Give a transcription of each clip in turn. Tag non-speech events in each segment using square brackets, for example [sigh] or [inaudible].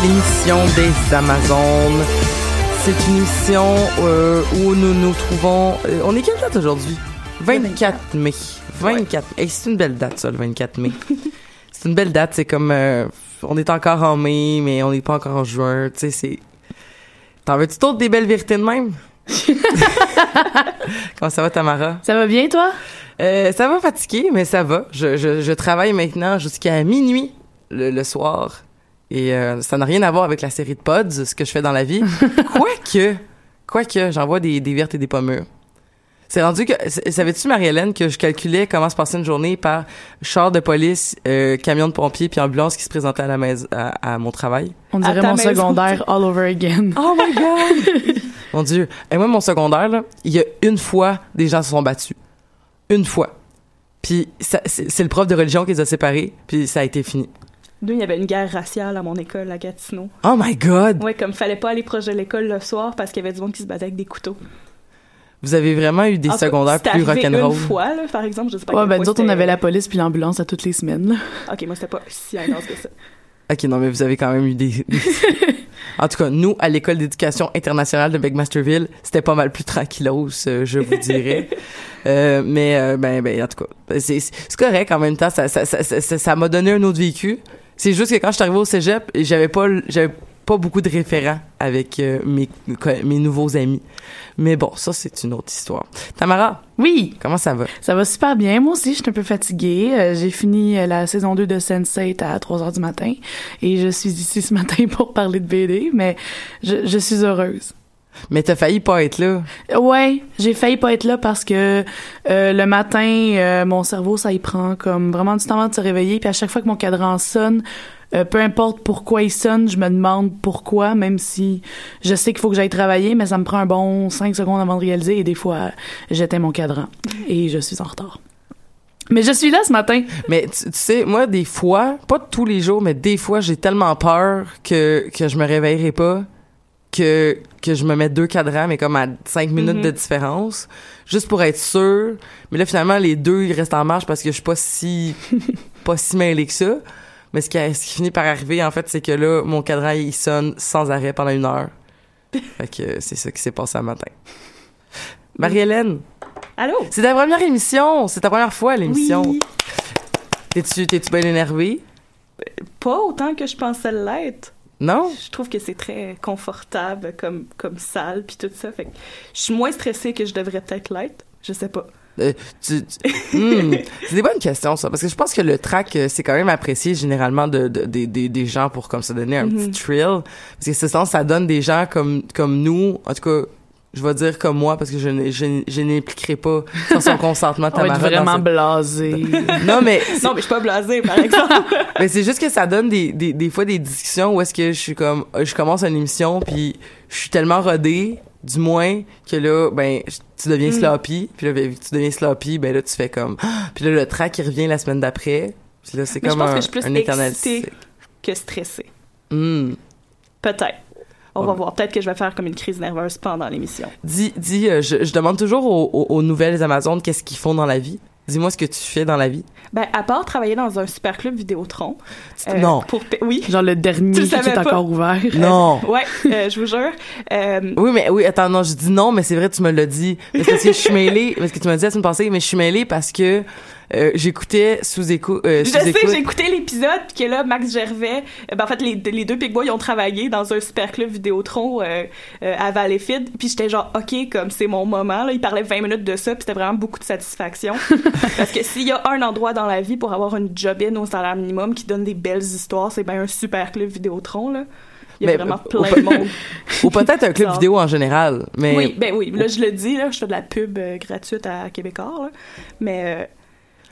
Toute nouvelle émission des Amazones. C'est une émission euh, où nous nous trouvons... euh, on est quelle date aujourd'hui? 24 mai. 24 mai. Hey, c'est une belle date, ça, le 24 mai. [laughs] c'est une belle date. C'est comme... euh, on est encore en mai, mais on n'est pas encore en juin. Tu sais, c'est... T'en veux-tu d'autres des belles vérités de même? [laughs] Comment ça va, Tamara? Ça va bien, toi? Euh, ça va fatiguer, mais ça va. Je, je, je travaille maintenant jusqu'à minuit le, le soir. Et euh, ça n'a rien à voir avec la série de pods, ce que je fais dans la vie. [laughs] Quoique, quoique, j'envoie des, des vertes et des pommures. C'est rendu que, savais-tu, Marie-Hélène, que je calculais comment se passait une journée par char de police, euh, camion de pompiers puis ambulance qui se présentait à la maison, à, à mon travail? On dirait mon maison. secondaire all over again. [laughs] Oh my god! [laughs] mon Dieu. Et moi, mon secondaire, là, il y a une fois, des gens se sont battus. Une fois. Puis c'est le prof de religion qui les a séparés, puis ça a été fini. Deux, il y avait une guerre raciale à mon école à Gatineau. Oh my god! Ouais, comme fallait pas aller proche de l'école le soir parce qu'il y avait du monde qui se battait avec des couteaux. Vous avez vraiment eu des secondaires plus rock'n'roll. une fois, là, par exemple, je sais pas. Ouais, ben, nous autres, on avait la police puis l'ambulance à toutes les semaines. là. Ok, moi, c'était pas si intense que ça. [laughs] Ok, non, mais vous avez quand même eu des... [laughs] en tout cas, nous, à l'école d'éducation internationale de McMasterville, c'était pas mal plus tranquillos, euh, je vous dirais. [laughs] Euh, mais, euh, ben, ben, en tout cas, c'est c'est correct en même temps. Ça ça, ça, ça, ça- ça m'a donné un autre vécu. C'est juste que quand je suis arrivée au cégep, j'avais pas, j'avais pas beaucoup de référents avec euh, mes, mes nouveaux amis. Mais bon, ça, c'est une autre histoire. Tamara, Oui, comment ça va? ça va super bien. Moi aussi, je suis un peu fatiguée. Euh, J'ai fini euh, la saison 2 de Sense8 à 3 heures du matin et je suis ici ce matin [laughs] pour parler de BD, mais je, je suis heureuse. Mais t'as failli pas être là. Ouais, j'ai failli pas être là parce que euh, le matin, euh, mon cerveau, ça y prend comme vraiment du temps avant de se réveiller. Puis à chaque fois que mon cadran sonne, euh, peu importe pourquoi il sonne, je me demande pourquoi, même si je sais qu'il faut que j'aille travailler, mais ça me prend un bon 5 secondes avant de réaliser et des fois, j'éteins mon cadran et je suis en retard. Mais je suis là ce matin. Mais tu, tu sais, moi, des fois, pas tous les jours, mais des fois, j'ai tellement peur que, que je me réveillerai pas que, que je me mette deux cadrans, mais comme à cinq minutes Mhm. de différence, juste pour être sûr. Mais là, finalement, les deux, ils restent en marche parce que je suis pas si, [laughs] pas si mêlée que ça. Mais ce qui, a- ce qui finit par arriver, en fait, c'est que là, mon cadran, il sonne sans arrêt pendant une heure. [laughs] fait que c'est ça qui s'est passé un matin. Marie-Hélène, Allô? c'est ta première émission, c'est ta première fois à l'émission. Oui. T'es-tu, t'es-tu bien énervé? Pas autant que je pensais l'être. Non? Je trouve que c'est très confortable comme, comme salle puis tout ça. Fait que je suis moins stressée que je devrais peut-être l'être. Je sais pas. Euh, tu, tu- Hmm, c'est des bonnes questions ça parce que je pense que le track euh, c'est quand même apprécié généralement de, de- des- des des gens pour comme ça donner un Mhm. petit thrill parce que c'est ça ça donne des gens comme comme nous en tout cas je vais dire comme moi parce que je je, je n'impliquerai pas sans son consentement On va être Tamara vraiment cette- blasé. [laughs] non mais Non, mais je suis pas blasée, par exemple. [laughs] mais c'est juste que ça donne des, des, des fois des discussions où est-ce que je suis comme je commence une émission puis je suis tellement rodée du moins que là ben tu deviens Mm. sloppy puis là que tu deviens sloppy ben là tu fais comme [gasps] puis là le track il revient la semaine d'après puis là c'est Mais je comme pense un, que je suis plus excitée. que stressée. Hmm. Peut-être. On Ouais, va voir. Peut-être que je vais faire comme une crise nerveuse pendant l'émission. dis dis euh, je, je demande toujours aux, aux, aux nouvelles Amazones qu'est-ce qu'ils font dans la vie dis-moi ce que tu fais dans la vie Ben, à part travailler dans un super club Vidéotron. euh, non Pour oui. Genre le dernier Tu le qui est pas. encore ouvert. non [laughs] Ouais, euh, je vous jure. Euh, Oui, mais oui, attends, non, je dis non, mais c'est vrai, tu me l'as dit. Parce que je suis [laughs] mêlée, parce que tu m'as dit la semaine passée, mais je suis mêlée parce que euh, j'écoutais sous écoute. Euh, Je sous sais, j'ai écouté l'épisode, que là, Max Gervais, euh, ben, en fait, les, les deux Big Boys ils ont travaillé dans un super club Vidéotron à Valleyfield, puis j'étais genre, OK, comme c'est mon moment, là, ils parlaient 20 minutes de ça, puis c'était vraiment beaucoup de satisfaction. [laughs] Parce que s'il y a un endroit dans la vie pour avoir une job-in au salaire minimum qui donne des belles histoires, c'est bien un super club Vidéotron, là. Il y a Mais, vraiment plein de monde. [laughs] Ou peut-être un club vidéo en général. Mais Oui, ben oui, là, je le dis, là, je fais de la pub euh, gratuite à Québécois, là. Mais,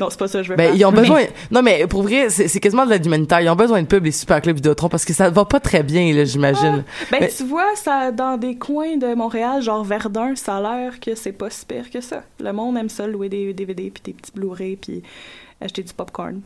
non, c'est pas ça je veux ben, ils ont besoin. Non, mais pour vrai, c'est quasiment de l'aide humanitaire. Ils ont besoin de pub, les super clubs Vidéotron, parce que ça va pas très bien, là, j'imagine. Ben, Mais- tu vois, ça, dans des coins de Montréal, genre Verdun, ça a l'air que c'est pas si pire que ça. Le monde aime ça, louer des DVD, puis des petits Blu-ray, puis acheter du popcorn.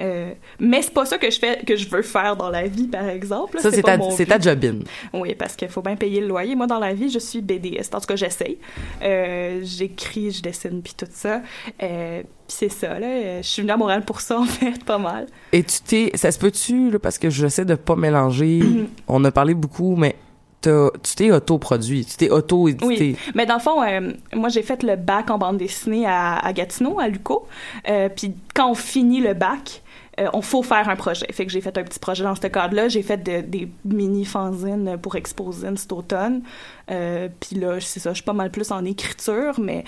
Euh, mais c'est pas ça que je fais, que je veux faire dans la vie, par exemple. Ça, c'est ta, ta jobine. Oui, parce qu'il faut bien payer le loyer. Moi, dans la vie, je suis BDiste. En tout cas, j'essaye. Euh, J'écris, je dessine, puis tout ça. Euh, puis c'est ça, là. Euh, Je suis venue à Montréal pour ça, [laughs] en fait, pas mal. Et tu t'es, ça se peut-tu, là, parce que j'essaie de pas mélanger? [clears throat] On a parlé beaucoup, mais tu t'es auto-produit, tu t'es auto-édité. Oui. Mais dans le fond, euh, moi, j'ai fait le bac en bande dessinée à, à Gatineau, à Luco. Euh, puis quand on finit le bac, euh, on faut faire un projet. Fait que j'ai fait un petit projet dans ce cadre-là. J'ai fait de- des mini-fanzines pour Exposine cet automne. Euh, puis là, c'est ça, je suis pas mal plus en écriture, mais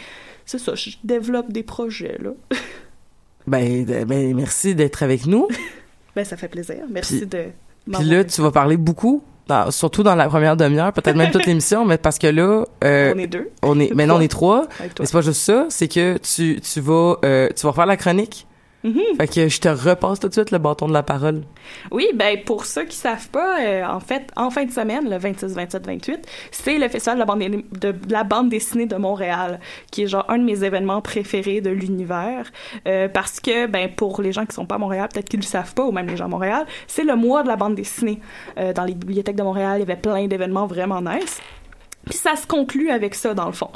c'est ça, je développe des projets, là. [laughs] Ben, ben, merci d'être avec nous. [laughs] Ben, ça fait plaisir. Merci de Puis là, tu vas parler beaucoup, dans- surtout dans la première demi-heure, peut-être même toute [laughs] l'émission, mais parce que là, euh, On est deux on est, maintenant on est trois. Mais c'est pas juste ça, c'est que tu, tu vas, euh, tu vas faire la chronique. Mhm. Fait que je te repasse tout de suite le bâton de la parole. Oui, ben pour ceux qui savent pas, euh, en fait, en fin de semaine, le 26, 27, 28, c'est le festival de la, bande, de, de la bande dessinée de Montréal, qui est genre un de mes événements préférés de l'univers, euh, parce que ben pour les gens qui sont pas à Montréal, peut-être qu'ils le savent pas, ou même les gens à Montréal, c'est le mois de la bande dessinée. Euh, dans les bibliothèques de Montréal, il y avait plein d'événements vraiment nice. Puis ça se conclut avec ça dans le fond.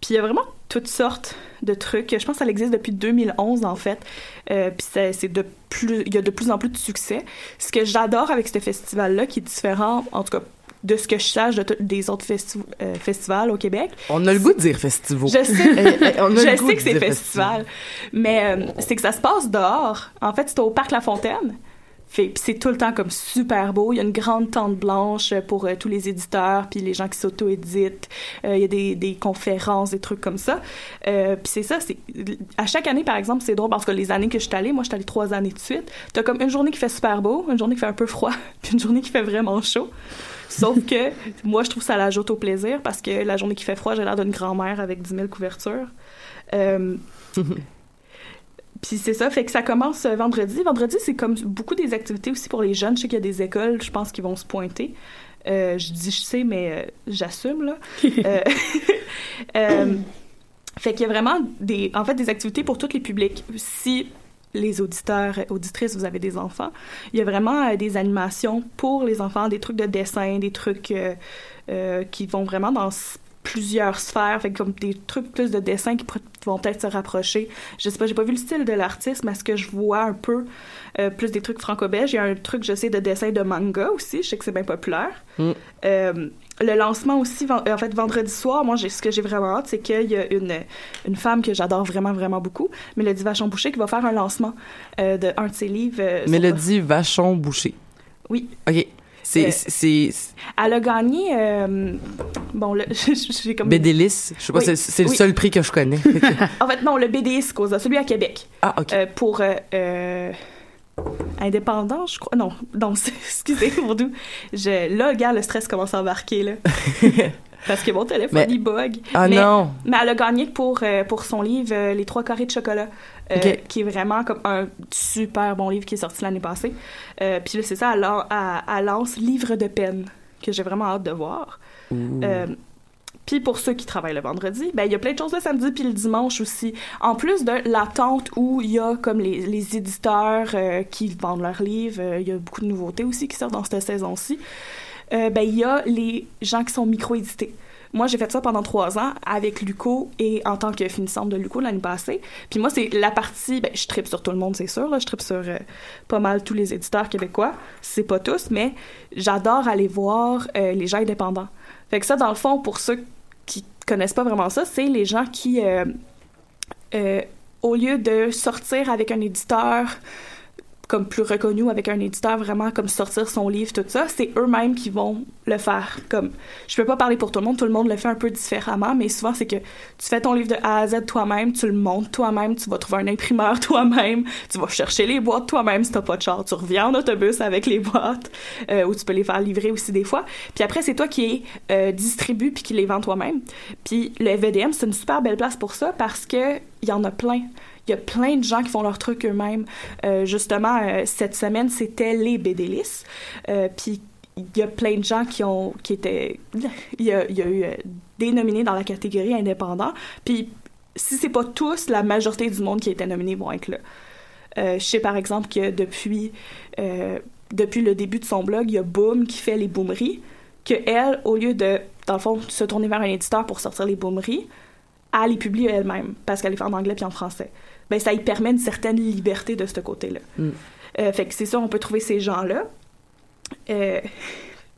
Puis il y a vraiment toutes sortes de trucs. Je pense que ça existe depuis 2011 en fait. Euh, puis c'est de plus, il y a de plus en plus de succès. Ce que j'adore avec ce festival-là, qui est différent, en tout cas de ce que je sache de des autres festi- euh, festivals au Québec. On a le goût de dire festival. Je sais, [laughs] Eh, eh, on a le je goût sais que c'est festival, mais euh, c'est que ça se passe dehors. En fait, c'est au parc La Fontaine. C'est tout le temps comme super beau. Il y a une grande tente blanche pour euh, tous les éditeurs, puis les gens qui s'auto-éditent. Euh, il y a des, des conférences, des trucs comme ça. Euh, puis c'est ça, c'est à chaque année, par exemple, c'est drôle parce que les années que je suis allée, moi, je suis allée trois années de suite. T'as comme une journée qui fait super beau, une journée qui fait un peu froid, [laughs] puis une journée qui fait vraiment chaud. Sauf que [laughs] moi, je trouve ça l'ajoute au plaisir parce que la journée qui fait froid, j'ai l'air d'une grand-mère avec 10 000 couvertures. [laughs] Puis c'est ça, fait que ça commence euh, vendredi. Vendredi, c'est comme beaucoup des activités aussi pour les jeunes. Je sais qu'il y a des écoles, je pense, qui vont se pointer. Euh, je dis je sais, mais euh, j'assume, là. [laughs] [laughs] Euh, fait qu'il y a vraiment des, en fait, des activités pour tous les publics. Si les auditeurs, auditrices, vous avez des enfants, il y a vraiment des animations pour les enfants, des trucs de dessin, des trucs qui vont vraiment dans plusieurs sphères, fait comme des trucs plus de dessin qui vont peut-être se rapprocher. Je sais pas, j'ai pas vu le style de l'artiste, mais ce que je vois un peu, euh, plus des trucs franco-belges. Il y a un truc, je sais, de dessin de manga aussi. Je sais que c'est bien populaire. Mm. Euh, le lancement aussi, euh, en fait, vendredi soir, moi, ce que j'ai vraiment hâte, c'est qu'il y a une, une femme que j'adore vraiment, vraiment beaucoup, Mélodie Vachon-Boucher, qui va faire un lancement euh, de un de ses livres. Mélodie Vachon Boucher. Oui. OK. C'est, Euh, c'est, Elle a gagné, euh, bon, le, [laughs] j'ai comme... Bédélis. Je sais pas, Oui. c'est, le seul prix que je connais. [laughs] En fait, non, le BDS Causa, celui à Québec. ah, OK. Euh, pour euh, indépendant, je crois. Non, non, [laughs] excusez, mon doux. Je, là, gars, le stress commence à embarquer, là. Parce que mon téléphone, Mais- il bug. ah mais, non. Mais elle a gagné pour, pour son livre Les trois carrés de chocolat, euh, qui est vraiment comme un super bon livre qui est sorti l'année passée. Euh, Puis là, c'est ça, elle- elle lance Livre de peine, que j'ai vraiment hâte de voir. Euh, puis pour ceux qui travaillent le vendredi, ben il y a plein de choses le samedi puis le dimanche aussi. En plus de l'attente où il y a comme les, les éditeurs euh, qui vendent leurs livres, euh, il y a beaucoup de nouveautés aussi qui sortent dans cette saison-ci. Euh, ben il y a les gens qui sont micro-édités. Moi, j'ai fait ça pendant trois ans avec Luco et en tant que finissante de Luco l'année passée. Puis moi, c'est la partie, ben, je tripe sur tout le monde, c'est sûr. Là, je tripe sur euh, pas mal tous les éditeurs québécois. C'est pas tous, mais j'adore aller voir euh, les gens indépendants. Fait que ça, dans le fond, pour ceux qui connaissent pas vraiment ça, c'est les gens qui, euh, au lieu de sortir avec un éditeur comme plus reconnu avec un éditeur vraiment comme sortir son livre tout ça c'est eux-mêmes qui vont le faire. Comme je peux pas parler pour tout le monde tout le monde le fait un peu différemment mais souvent c'est que tu fais ton livre de A à Z toi-même tu le montes toi-même tu vas trouver un imprimeur [laughs] toi-même tu vas chercher les boîtes toi-même si t'as pas de char tu reviens en autobus avec les boîtes euh, ou tu peux les faire livrer aussi des fois. Puis après c'est toi qui euh, distribue puis qui les vend toi-même. Puis le VDM c'est une super belle place pour ça parce que il y en a plein il y a plein de gens qui font leur truc eux-mêmes. Euh, justement, euh, cette semaine, c'était les BDLIS. Euh, Puis il y a plein de gens qui ont qui étaient [laughs] il y a, eu des nominés dans la catégorie indépendant. Puis si c'est pas tous, la majorité du monde qui été nominé vont être là. Je sais par exemple que depuis depuis le début de son blog, il y a Boom qui fait les boomeries, que elle, au lieu de dans le fond se tourner vers un éditeur pour sortir les boomeries, elle les publie elle-même parce qu'elle les fait en anglais puis en français. Ben ça lui permet une certaine liberté de ce côté-là. Mm. Euh, fait que c'est ça, on peut trouver ces gens-là. Euh, [laughs]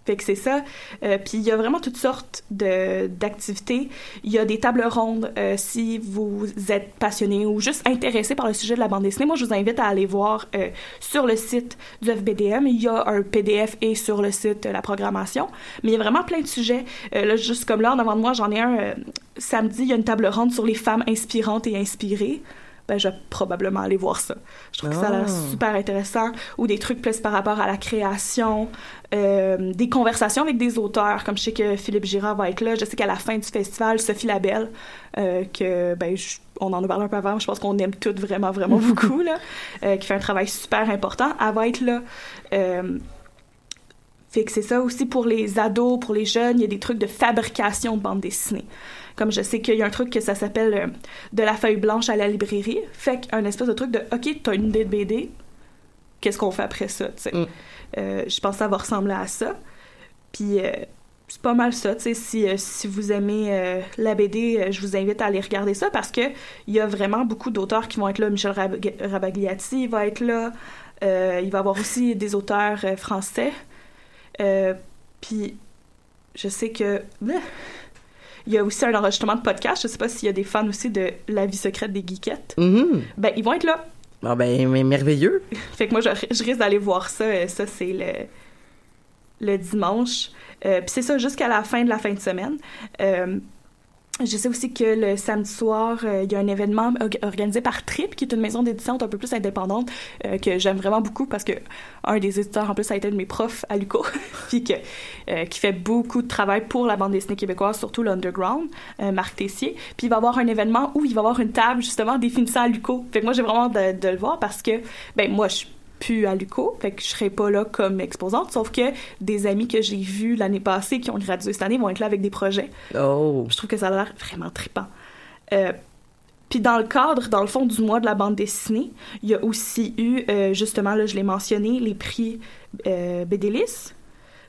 fait que c'est ça. Euh, Puis il y a vraiment toutes sortes de d'activités. Il y a des tables rondes euh, si vous êtes passionné ou juste intéressé par le sujet de la bande dessinée. Moi, je vous invite à aller voir euh, sur le site du FBDM. Il y a un PDF et sur le site la programmation. Mais il y a vraiment plein de sujets. Là, juste comme là, en avant de moi, j'en ai un samedi. Il y a une table ronde sur les femmes inspirantes et inspirées ben, je vais probablement aller voir ça. Je trouve que ça a l'air Ah. super intéressant. Ou des trucs plus par rapport à la création, euh, des conversations avec des auteurs, comme je sais que Philippe Girard va être là. Je sais qu'à la fin du festival, Sophie Labelle, euh, que ben, je- on en a parlé un peu avant, je pense qu'on aime toutes vraiment, vraiment [laughs] beaucoup, là, euh, qui fait un travail super important, elle va être là. Euh, fait que c'est ça aussi pour les ados, pour les jeunes, il y a des trucs de fabrication de bande dessinée. Comme je sais qu'il y a un truc que ça s'appelle euh, de la feuille blanche à la librairie. Fait qu'un espèce de truc de OK, t'as une idée de BD, qu'est-ce qu'on fait après ça, tu sais? Mm. Euh, je pense que ça va ressembler à ça. Puis euh, c'est pas mal ça, tu sais. Si, si vous aimez la BD, je vous invite à aller regarder ça parce que il y a vraiment beaucoup d'auteurs qui vont être là. Michel Rab- Rabagliati va être là. Il va y avoir aussi des auteurs français. Puis je sais que. Il y a aussi un enregistrement de podcast. Je sais pas s'il y a des fans aussi de La vie secrète des geekettes. Mhm. Ben ils vont être là. Ah ben, mais merveilleux. [laughs] Fait que moi je, je risque d'aller voir ça. Euh, Ça c'est le le dimanche. Euh, Puis c'est ça jusqu'à la fin de la fin de semaine. Euh, je sais aussi que le samedi soir, euh, il y a un événement org- organisé par Trip, qui est une maison d'édition un peu plus indépendante, euh, que j'aime vraiment beaucoup parce que un des éditeurs, en plus, a été un de mes profs à l'UCO, [laughs] puis euh, qui fait beaucoup de travail pour la bande dessinée québécoise, surtout l'underground, Marc Tessier. Puis il va avoir un événement où il va avoir une table, justement, définissant à l'UCO. Fait que moi, j'ai vraiment de, de le voir parce que, ben moi, je plus à l'UCO, fait que je serai pas là comme exposante, sauf que des amis que j'ai vus l'année passée, qui ont gradué cette année, vont être là avec des projets. Oh. Je trouve que ça a l'air vraiment trippant. Euh, puis dans le cadre, dans le fond, du mois de la bande dessinée, il y a aussi eu, euh, justement, là, je l'ai mentionné, les prix euh, BDLIS.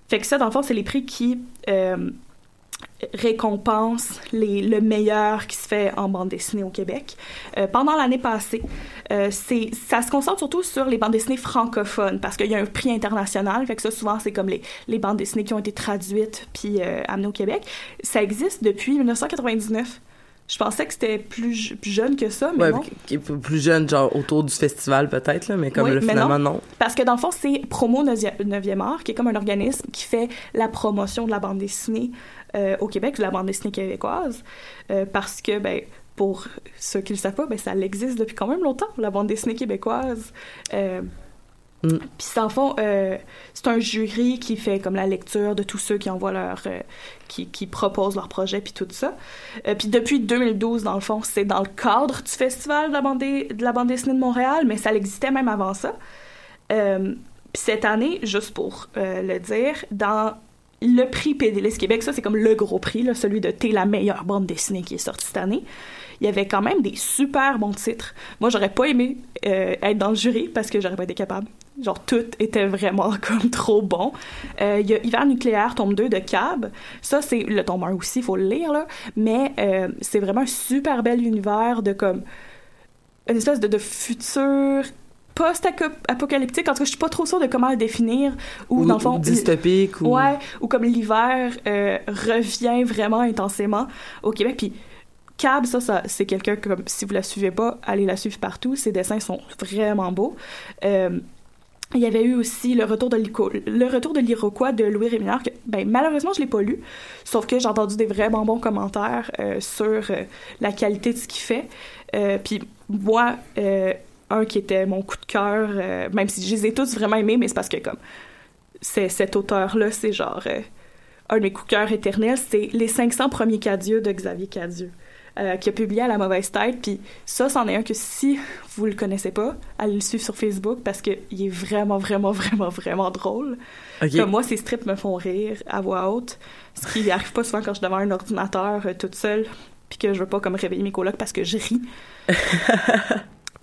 Fait que ça, dans le fond, c'est les prix qui, euh, récompense les, le meilleur qui se fait en bande dessinée au Québec. Euh, pendant l'année passée, euh, c'est ça se concentre surtout sur les bandes dessinées francophones parce qu'il y a un prix international, fait que ça souvent c'est comme les, les bandes dessinées qui ont été traduites puis euh, amenées au Québec. Ça existe depuis 1999. Je pensais que c'était plus, plus jeune que ça, mais Ouais, non. plus jeune, genre autour du festival peut-être, là, mais comme Oui, le, finalement non. Parce que dans le fond, c'est Promo 9e art, qui est comme un organisme qui fait la promotion de la bande dessinée euh, au Québec, de la bande dessinée québécoise. Euh, parce que, ben, pour ceux qui ne le savent pas, ben, ça existe depuis quand même longtemps, la bande dessinée québécoise. Euh, Mm. Puis, dans le fond, c'est un jury qui fait comme la lecture de tous ceux qui envoient leur. qui, qui proposent leur projet, puis tout ça. Puis depuis 2012, dans le fond, c'est dans le cadre du Festival de la bande, de la bande dessinée de Montréal, mais ça existait même avant ça. Puis cette année, juste pour le dire, dans le prix PDLS Québec, ça c'est comme le gros prix, là, celui de T'es la meilleure bande dessinée qui est sortie cette année. Il y avait quand même des super bons titres. Moi, j'aurais pas aimé euh, être dans le jury parce que j'aurais pas été capable. Genre, tout était vraiment [laughs] comme trop bon. Euh, Il y a Hiver nucléaire, tome 2 de Cab. Ça, c'est le tome 1 aussi, il faut le lire, là. Mais euh, c'est vraiment un super bel univers de comme une espèce de, de futur post-apocalyptique. En tout cas, je suis pas trop sûre de comment le définir. Ou, Ou, dans le fond, ou dystopique ou Ouais, ou comme l'hiver euh, revient vraiment intensément au Québec. Puis Cab, ça, ça c'est quelqu'un que, comme, si vous la suivez pas, allez la suivre partout. Ses dessins sont vraiment beaux. Euh, il y avait eu aussi le retour de le retour de l'Iroquois de Louis Rémillard que ben malheureusement je l'ai pas lu sauf que j'ai entendu des vraiment bons commentaires euh, sur euh, la qualité de ce qu'il fait Euh, puis moi un qui était mon coup de cœur euh, même si je les ai tous vraiment aimés mais c'est parce que comme c'est cet auteur là c'est genre euh, un de mes coups de cœur éternels c'est les 500 premiers cadieux de Xavier Cadieux euh, qui a publié à la mauvaise tête. Puis ça c'en est un que si vous le connaissez pas allez le suivre sur Facebook parce que il est vraiment vraiment vraiment vraiment drôle. Comme moi ces strips me font rire à voix haute ce qui arrive pas souvent quand je suis devant un ordinateur euh, toute seule puis que je veux pas comme réveiller mes colocs parce que je ris [laughs]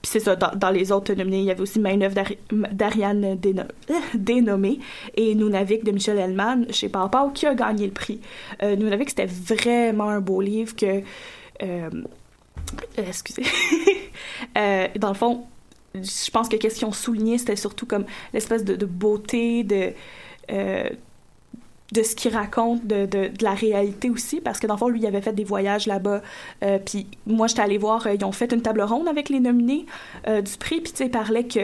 c'est ça, dans, dans les autres nominés, il y avait aussi Main œuvre d'Ari- d'Ariane Déno- [laughs] Dénommée et Nunavik de Michel Hellman chez Pau qui a gagné le prix. Euh, c'était vraiment un beau livre que... euh, euh, excusez. [laughs] Euh, dans le fond, je pense que qu'est-ce qu'ils ont souligné, c'était surtout comme l'espèce de, beauté, de... de ce qu'il raconte, de, de, de la réalité aussi, parce que dans le fond, lui, il avait fait des voyages là-bas. Euh, puis moi, j'étais allée voir, euh, ils ont fait une table ronde avec les nominés euh, du prix, puis tu sais, il parlait que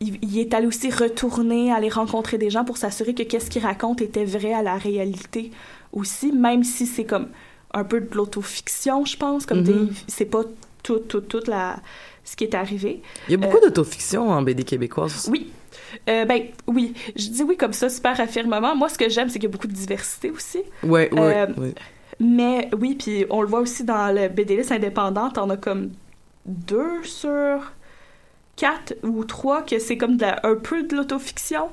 il, il est allé aussi retourner, aller rencontrer des gens pour s'assurer que qu'est-ce qu'il raconte était vrai à la réalité aussi, même si c'est comme un peu de l'autofiction, je pense, comme Mhm. c'est pas tout, tout, tout la, ce qui est arrivé. Il y a beaucoup d'autofiction en BD québécoise. Oui. Euh, ben oui, je dis oui comme ça, super affirmement. Moi, ce que j'aime, c'est qu'il y a beaucoup de diversité aussi. Ouais, ouais, Euh, ouais. Mais oui, puis on le voit aussi dans le BDList indépendant, t'en as comme deux sur quatre ou trois que c'est comme de la- un peu de l'autofiction.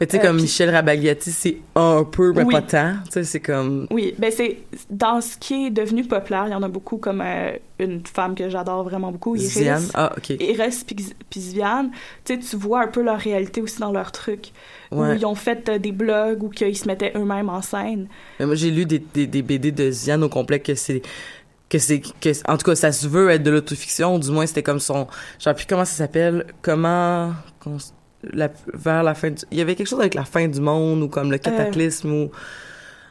Mais tu sais, euh, comme Michel Rabagliati, c'est un peu, mais Oui. pas tant. Tu sais, c'est comme. Oui, ben c'est dans ce qui est devenu populaire, il y en a beaucoup comme euh, une femme que j'adore vraiment beaucoup, Iris. Ziane. Ah, ok. Iris puis Viviane, tu sais, tu vois un peu leur réalité aussi dans leurs trucs. Où Ouais. ils ont fait euh, des blogs ou qu'ils se mettaient eux-mêmes en scène. Mais moi, j'ai lu des, des, des BD de Ziane au complet que c'est. Que c'est. Que, en tout cas, ça se veut être de l'autofiction. Du moins, c'était comme son. Je sais plus comment ça s'appelle. Comment. La, vers la fin du. Il y avait quelque chose avec la fin du monde ou comme le cataclysme ou.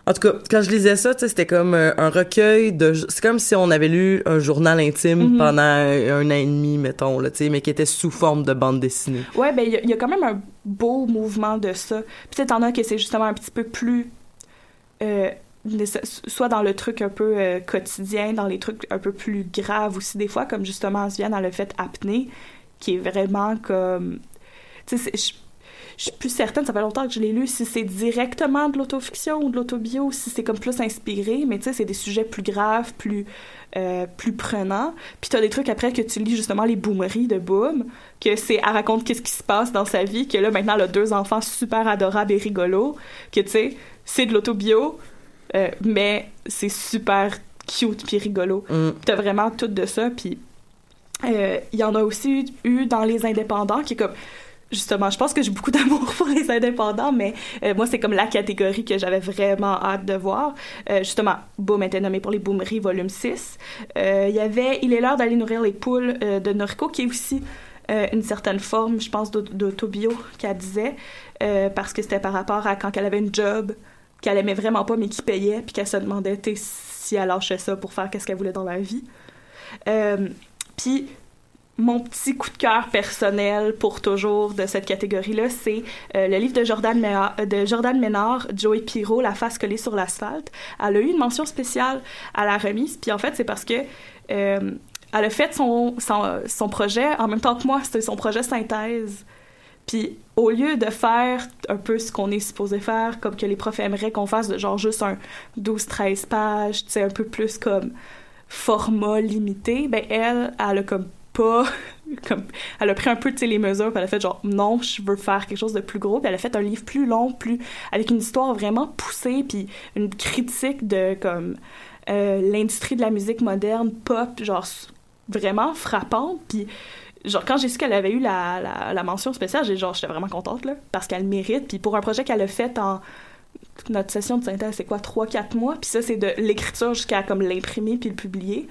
En tout cas, quand je lisais ça, c'était comme euh, un recueil de. C'est comme si on avait lu un journal intime Mhm. pendant un, un an et demi, mettons, là, tu sais, mais qui était sous forme de bande dessinée. Ouais, ben il y, a- il y a quand même un beau mouvement de ça. Peut-être en a que c'est justement un petit peu plus euh, soit dans le truc un peu euh, quotidien, dans les trucs un peu plus graves aussi des fois, comme justement Viviane a le fait apnée, qui est vraiment comme, tu sais, c'est- je je suis plus certaine, ça fait longtemps que je l'ai lu, si c'est directement de l'autofiction ou de l'autobio, si c'est comme plus inspiré, mais tu sais, c'est des sujets plus graves, plus, euh, plus prenants. Puis t'as des trucs après que tu lis justement les boomeries de Boom, que c'est, elle raconte qu'est-ce qui se passe dans sa vie, que là, maintenant, elle a deux enfants super adorables et rigolos, que tu sais, c'est de l'autobio, euh, mais c'est super cute puis rigolo. Mm. T'as vraiment tout de ça, puis euh, il y en a aussi eu dans les indépendants qui est comme justement, je pense que j'ai beaucoup d'amour [laughs] pour les indépendants, mais euh, moi, c'est comme la catégorie que j'avais vraiment hâte de voir. Euh, justement, Boom était nommé pour les Boomeries, volume 6. Euh, Il y avait Il est l'heure d'aller nourrir les poules de Noriko, qui est aussi une certaine forme, je pense, d'aut- d'autobio qu'elle disait, parce que c'était par rapport à quand elle avait une job qu'elle aimait vraiment pas, mais qui payait, puis qu'elle se demandait si elle lâchait ça pour faire qu'est-ce qu'elle voulait dans la vie. Puis mon petit coup de cœur personnel pour toujours de cette catégorie-là, c'est euh, le livre de Jordan, Ménard, de Jordan Joey Pirot, La face collée sur l'asphalte. Elle a eu une mention spéciale à la remise, puis en fait, c'est parce que euh, elle a fait son, son, son projet en même temps que moi, c'était son projet synthèse. Puis au lieu de faire un peu ce qu'on est supposé faire, comme que les profs aimeraient qu'on fasse, de genre juste un 12-13 pages, tu sais, un peu plus comme format limité, ben elle, elle a comme [laughs] comme elle a pris un peu les mesures puis elle a fait genre non je veux faire quelque chose de plus gros puis elle a fait un livre plus long plus avec une histoire vraiment poussée puis une critique de comme euh, l'industrie de la musique moderne pop genre vraiment frappante puis genre quand j'ai su qu'elle avait eu la, la, la mention spéciale j'ai genre j'étais vraiment contente là parce qu'elle le mérite puis pour un projet qu'elle a fait en notre session de synthèse c'est quoi 3-4 mois puis ça c'est de l'écriture jusqu'à comme l'imprimer puis le publier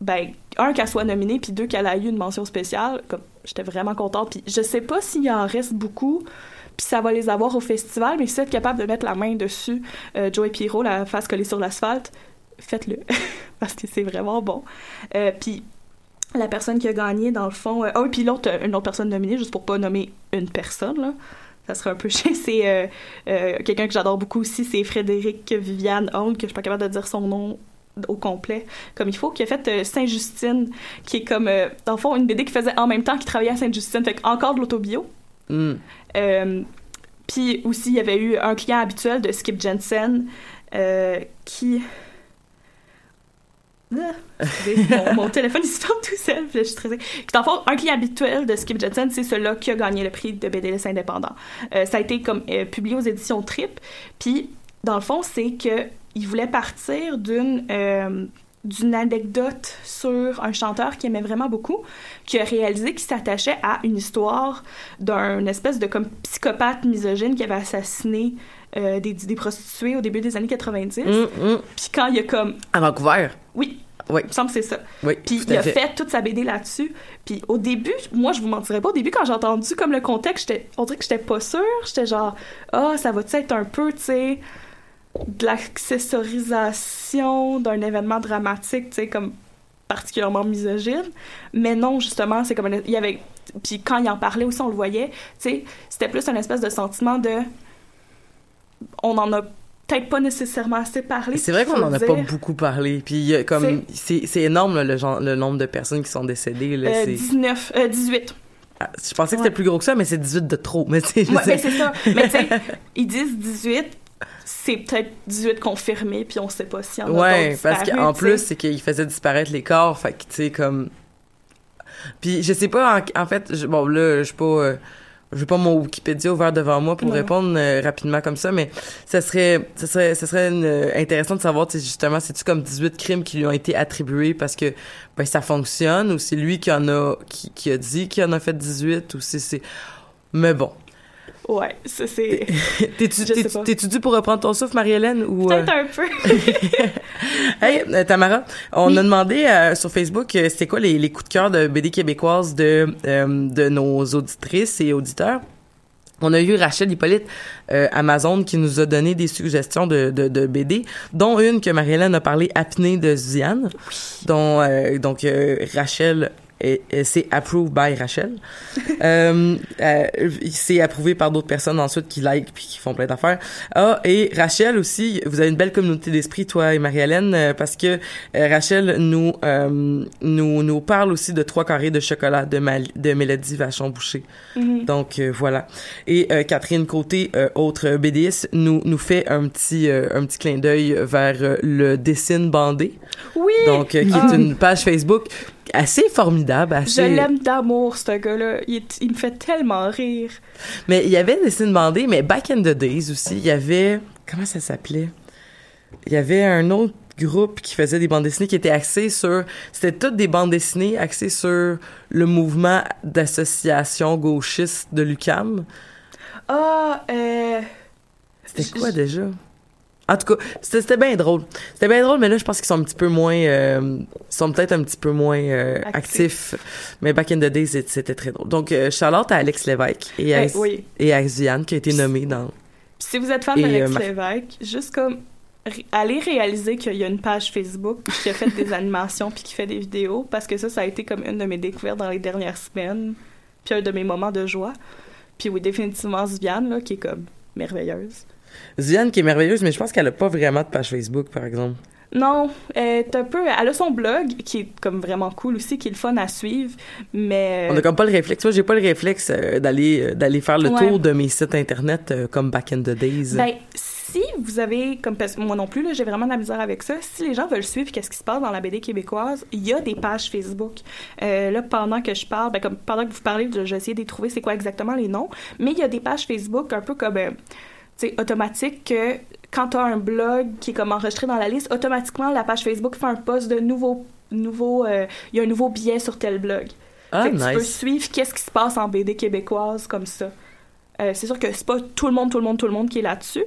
ben un qu'elle soit nominée puis deux qu'elle a eu une mention spéciale comme j'étais vraiment contente. Puis je sais pas s'il y en reste beaucoup puis ça va les avoir au festival mais si vous êtes capable de mettre la main dessus euh, Joey Pirot la face collée sur l'asphalte faites-le. [laughs] Parce que c'est vraiment bon. Euh, puis la personne qui a gagné dans le fond euh, ah puis l'autre une autre personne nominée juste pour pas nommer une personne là. Ça serait un peu [laughs] chiant. C'est euh, euh, quelqu'un que j'adore beaucoup aussi, c'est Frédéric Viviane Hall, que je suis pas capable de dire son nom au complet comme il faut, qui a fait euh, Saint-Justine, qui est comme, euh, dans le fond, une BD qui faisait en même temps qu'il travaillait à Sainte-Justine, fait encore de l'autobio. Hmm. Euh, Puis aussi, il y avait eu un client habituel de Skip Jensen euh, qui. Ah, excusez, [laughs] mon, mon téléphone il se ferme tout seul, je suis stressée. Puis dans le fond, un client habituel de Skip Jensen, c'est celui-là qui a gagné le prix de BDLS indépendant. Ça a été comme publié aux éditions Trip. Puis dans le fond, c'est que il voulait partir d'une euh, d'une anecdote sur un chanteur qu'il aimait vraiment beaucoup, qui a réalisé qu'il s'attachait à une histoire d'un espèce de comme psychopathe misogyne qui avait assassiné euh, des, des prostituées au début des années 90. Hmm, hmm. Puis quand il a comme... À Vancouver? Oui, Oui. il me semble que c'est ça. Oui, Puis il a fait. fait. toute sa BD là-dessus. Puis au début, moi je vous mentirais pas, au début quand j'ai entendu comme le contexte, j'étais, on dirait que j'étais pas sûre. J'étais genre, ah, ça va-tu être un peu, tu sais, de l'accessorisation d'un événement dramatique, tu sais, comme particulièrement misogyne. Mais non, justement, c'est comme, un- il y avait, puis quand il en parlait aussi, on le voyait, tu sais, c'était plus un espèce de sentiment de, on en a peut-être pas nécessairement assez parlé. C'est vrai qu'on en a pas beaucoup parlé. Puis il y a comme c'est énorme là, le genre le nombre de personnes qui sont décédées là, Euh, c'est 19, euh, 18. Ah, je pensais que c'était Ouais. plus gros que ça mais c'est 18 de trop. [laughs] Mais Ouais, mais c'est ça. Mais tu sais, ils disent 18, c'est peut-être 18 confirmés, puis on sait pas s'il y en a Ouais, d'autres parce qu'en plus, c'est qu'il faisait disparaître les corps, fait que, tu sais, comme... Puis, je sais pas, en, en fait, je- bon, là, je suis pas... euh, j'ai pas mon Wikipédia ouvert devant moi pour Non. répondre euh, rapidement comme ça, mais ça serait, ça serait, ça serait une- euh, intéressant de savoir, justement, c'est-tu comme 18 crimes qui lui ont été attribués parce que, ben, ça fonctionne, ou c'est lui qui en a, qui, qui a dit qu'il en a fait 18, ou c'est, c'est... Mais bon. Ouais, ça c'est. [laughs] Dû pour reprendre ton souffle, Marie-Hélène, ou... euh, Peut-être un peu. [laughs] Hey, euh, Tamara, on Oui. a demandé euh, sur Facebook euh, c'était quoi les, les coups de cœur de BD québécoises de, euh, de nos auditrices et auditeurs? On a eu Rachel Hippolyte euh, Amazon qui nous a donné des suggestions de, de, de BD, dont une que Marie-Hélène a parlé, Apnée de Ziane, dont euh, donc euh, Rachel et, et c'est approved by Rachel. [laughs] euh, euh, c'est approuvé par d'autres personnes ensuite qui like puis qui font plein d'affaires. Ah et Rachel aussi, vous avez une belle communauté d'esprit toi et Marie-Hélène euh, parce que euh, Rachel nous euh, nous nous parle aussi de trois carrés de chocolat de Mal- de Mélodie Vachon Boucher. Mhm. Donc euh, voilà. Et euh, Catherine Côté, euh, autre BDiste, nous nous fait un petit euh, un petit clin d'œil vers le dessine bandé. Oui! Donc euh, qui Ah. est une page Facebook assez formidable, Je l'aime d'amour, ce gars-là. Il, me fait tellement rire. Mais il y avait dessine bandé, mais back in the days aussi, il y avait comment ça s'appelait? Il y avait un autre groupe qui faisait des bandes dessinées qui étaient axées sur... C'était toutes des bandes dessinées axées sur le mouvement d'association gauchiste de l'UCAM. Ah, euh... C'était quoi déjà? En tout cas, c'était bien drôle. C'était bien drôle, mais là, je pense qu'ils sont un petit peu moins... euh, sont peut-être un petit peu moins euh, actifs. Mais back in the days, c'était- très drôle. Donc, euh, Charlotte à Alex Lévesque et à, Eh, oui. et à Ziane, qui a été nommée dans... Puis si vous êtes fan d'Alex euh, ma- Lévesque, juste comme allez réaliser qu'il y a une page Facebook qui a fait des [laughs] animations puis qui fait des vidéos parce que ça ça a été comme une de mes découvertes dans les dernières semaines puis un de mes moments de joie. Puis oui, définitivement Viviane là qui est comme merveilleuse. Ziane qui est merveilleuse, mais je pense qu'elle a pas vraiment de page Facebook, par exemple. Non, elle est un peu elle a son blog qui est comme vraiment cool aussi qui est le fun à suivre mais On a comme pas le réflexe. Moi, j'ai pas le réflexe euh, d'aller euh, d'aller faire le Ouais. tour de mes sites internet euh, comme back in the days. Ben, si vous avez, comme moi non plus, là, j'ai vraiment de la misère avec ça, si les gens veulent suivre qu'est-ce qui se passe dans la BD québécoise, il y a des pages Facebook. Euh, là, pendant que je parle, ben, comme pendant que vous parlez, je- j'ai essayé de trouver c'est quoi exactement les noms, mais il y a des pages Facebook un peu comme, euh, automatique que quand tu as un blog qui est comme enregistré dans la liste, automatiquement, la page Facebook fait un post de nouveau, nouveau, euh, il y a un nouveau billet sur tel blog. ah, Fait que Tu peux nice. suivre qu'est-ce qui se passe en BD québécoise comme ça. Euh, c'est sûr que c'est pas tout le monde, tout le monde, tout le monde qui est là-dessus,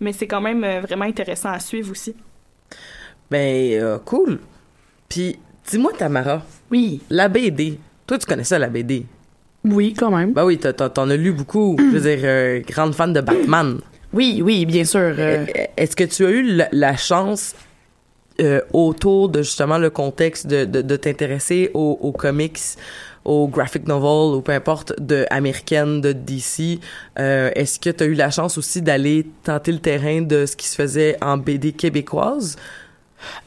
mais c'est quand même euh, vraiment intéressant à suivre aussi. Ben, euh, cool. Puis, dis-moi, Tamara, Oui. la BD. Toi, tu connais ça, la BD? Oui, quand même. Ben oui, t'as- t'en t'en as lu beaucoup. Je veux dire, euh, grande fan de Batman. Oui, oui, bien sûr. euh, Euh, Est-ce que tu as eu la, la chance, euh, autour de justement le contexte, de, de, de t'intéresser aux, aux comics, aux graphic novels, ou peu importe, de de DC? Euh, Est-ce que tu as eu la chance aussi d'aller tenter le terrain de ce qui se faisait en BD québécoise?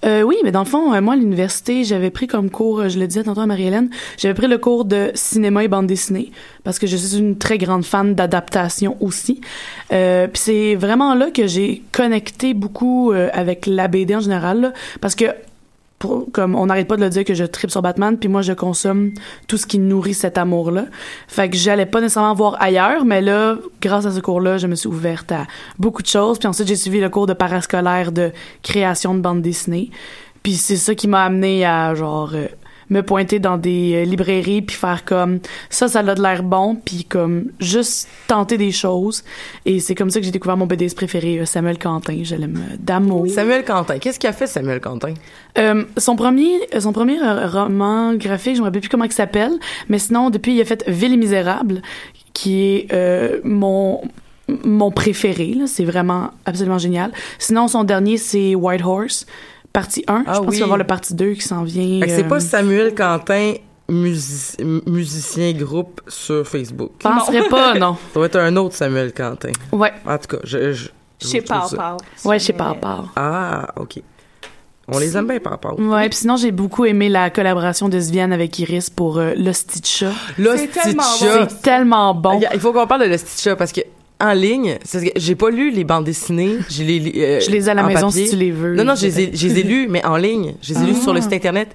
Euh, oui, mais dans le fond, euh, moi, à l'université, j'avais pris comme cours, euh, je le disais tantôt à Marie-Hélène, j'avais pris le cours de cinéma et bande dessinée, parce que je suis une très grande fan d'adaptation aussi. Puis c'est vraiment là que j'ai connecté beaucoup avec la BD en général, parce que pour- comme on n'arrête pas de le dire que je tripe sur Batman, puis moi je consomme tout ce qui nourrit cet amour-là. Fait que j'allais pas nécessairement voir ailleurs, mais là, grâce à ce cours-là, je me suis ouverte à beaucoup de choses. Puis ensuite, j'ai suivi le cours de parascolaire de création de bande dessinée. Puis c'est ça qui m'a amené à genre euh, me pointer dans des euh, librairies puis faire comme ça ça a de l'air bon puis comme juste tenter des choses et c'est comme ça que j'ai découvert mon BDS préféré euh, Samuel Quentin je l'aime euh, d'amour Samuel Quentin. Qu'est-ce qu'il a fait, Samuel Quentin? euh, son premier, son premier roman graphique, je me rappelle plus comment il s'appelle, mais sinon depuis il a fait Ville et misérable, qui est euh, mon mon préféré. C'est vraiment absolument génial. Sinon son dernier c'est White Horse, partie 1. Ah je pense oui. qu'il va y avoir le partie 2 qui s'en vient. C'est euh, pas Samuel Quentin, musi- musicien groupe sur Facebook. Je penserais pas, non. Ça doit être un autre Samuel Quentin. Ouais, En tout cas, je... je Chez ça. Pau. ouais, je sais pas, à part. Ah, OK. On les aime bien, papa. Ouais, puis sinon j'ai beaucoup aimé la collaboration de Sviane avec Iris pour euh, chat. L'Hostie C'est tellement bon. Il faut qu'on parle de chat parce que en ligne, j'ai pas lu les bandes dessinées. Je les, euh, Je les ai à la maison papier. si tu les veux. Non, non, je les ai, je les ai lus, mais en ligne. Je les ai lus sur le site internet.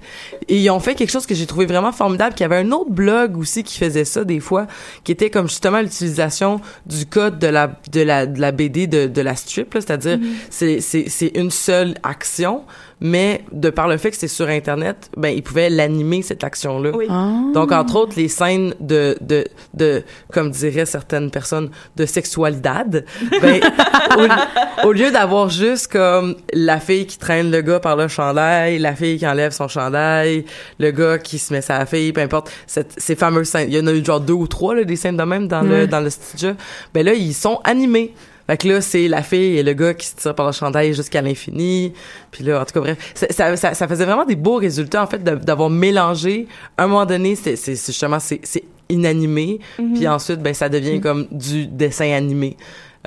Et ils ont fait quelque chose que j'ai trouvé vraiment formidable, qu'il y avait un autre blog aussi qui faisait ça des fois, qui était comme justement l'utilisation du code de la, de la, de la BD de, de la strip. C'est-à-dire, c'est, c'est, c'est une seule action, mais de par le fait que c'est sur internet, ben, ils pouvaient l'animer, cette action-là. Oui. Ah. Donc, entre autres, les scènes de, de, de, comme diraient certaines personnes, de sexualidad, ben, [laughs] au, au lieu d'avoir juste comme la fille qui traîne le gars par le chandail, la fille qui enlève son chandail, le gars qui se met sa fille, peu importe, cette, ces fameuses scènes, il y en a eu genre deux ou trois, là, des scènes de même dans le, dans le studio, ben là, ils sont animés. Fait que là, c'est la fille et le gars qui se tirent par le chandail jusqu'à l'infini. Puis là, en tout cas, bref, ça, ça, ça, faisait vraiment des beaux résultats, en fait, d'avoir mélangé. À un moment donné, c'est justement, c'est c'est inanimé. Puis ensuite, ben, ça devient comme du dessin animé.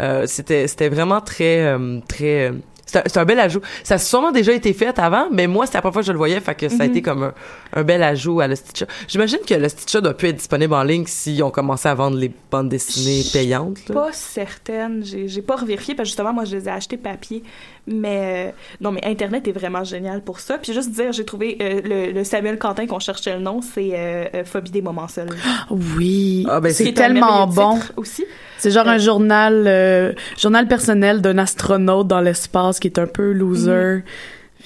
Euh, C'était c'était vraiment très, euh, très... c'est un, bel ajout. Ça a sûrement déjà été fait avant, mais moi, c'était la première fois que je le voyais, fait que ça a été comme un, un bel ajout à le Stitcher. J'imagine que le Stitcher doit plus être disponible en ligne si on commençait à vendre les bandes dessinées payantes. là. Pas certaine. J'ai pas revérifié parce que justement, moi, je les ai achetés papier. Mais euh, non, mais Internet est vraiment génial pour ça. Puis juste dire, j'ai trouvé euh, le, le Samuel Quentin qu'on cherchait le nom, c'est euh, euh, Phobie des moments seuls. Oui, Ah, ben, c'est tellement bon. aussi. C'est genre Euh, un journal, euh, journal personnel d'un astronaute dans l'espace qui est un peu loser.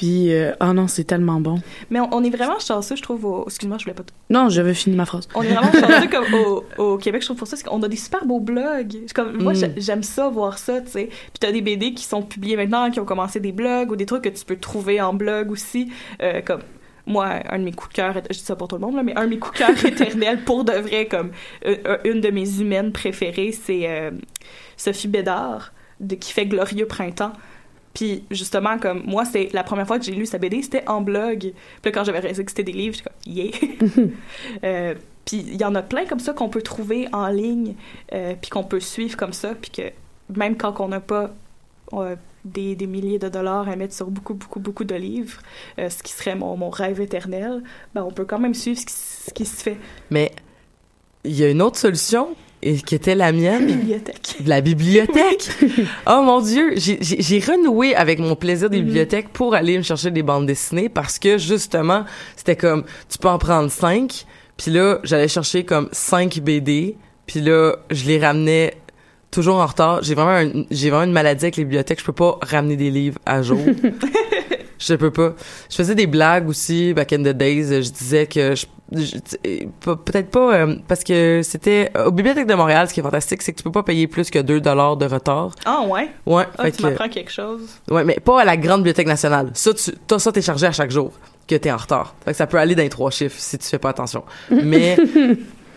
Puis, euh, oh non, c'est tellement bon. Mais on, on est vraiment chanceux, je trouve. au- Excuse-moi, je voulais pas. Non, j'avais fini ma phrase. On est vraiment chanceux [laughs] comme au, au Québec, je trouve pour ça. c'est qu'on a des super beaux blogs. Comme, Moi, Mm. j'ai- j'aime ça, voir ça, tu sais. Puis t'as des BD qui sont publiés maintenant, qui ont commencé des blogs ou des trucs que tu peux trouver en blog aussi. Euh, comme moi, un de mes coups de cœur, je dis ça pour tout le monde, là, mais un de mes coups de cœur [laughs] éternels pour de vrai, comme euh, euh, une de mes humaines préférées, c'est euh, Sophie Bédard, de, qui fait Glorieux Printemps. Puis justement, comme moi, c'est la première fois que j'ai lu sa BD, c'était en blog. Puis là, quand j'avais réalisé que c'était des livres, j'étais comme yeah. [laughs] Euh, puis il y en a plein comme ça qu'on peut trouver en ligne, euh, puis qu'on peut suivre comme ça, puis que même quand on n'a pas euh, des, des milliers de dollars à mettre sur beaucoup, beaucoup, beaucoup de livres, euh, ce qui serait mon, mon rêve éternel, ben on peut quand même suivre ce qui, ce qui se fait. Mais il y a une autre solution et qui était la mienne. Bibliothèque. La bibliothèque. [laughs] oh mon dieu, j'ai- renoué avec mon plaisir des Mhm. bibliothèques pour aller me chercher des bandes dessinées parce que justement, c'était comme tu peux en prendre cinq, puis là, j'allais chercher comme cinq BD, puis là, je les ramenais toujours en retard. J'ai vraiment j'ai vraiment une maladie avec les bibliothèques, je peux pas ramener des livres à jour. [laughs] Je peux pas. Je faisais des blagues aussi back in the days. Je disais que je, peut-être pas euh, parce que c'était aux bibliothèques de Montréal. Ce qui est fantastique, c'est que tu peux pas payer plus que 2 dollars de retard. Ah ouais? Ouais, Ah, fait tu que- m'apprends quelque chose. ouais, mais pas à la grande bibliothèque nationale. Ça, tu, t'as ça, t'es chargé à chaque jour que t'es en retard. Fait que ça peut aller dans les trois chiffres si tu fais pas attention. [laughs] Mais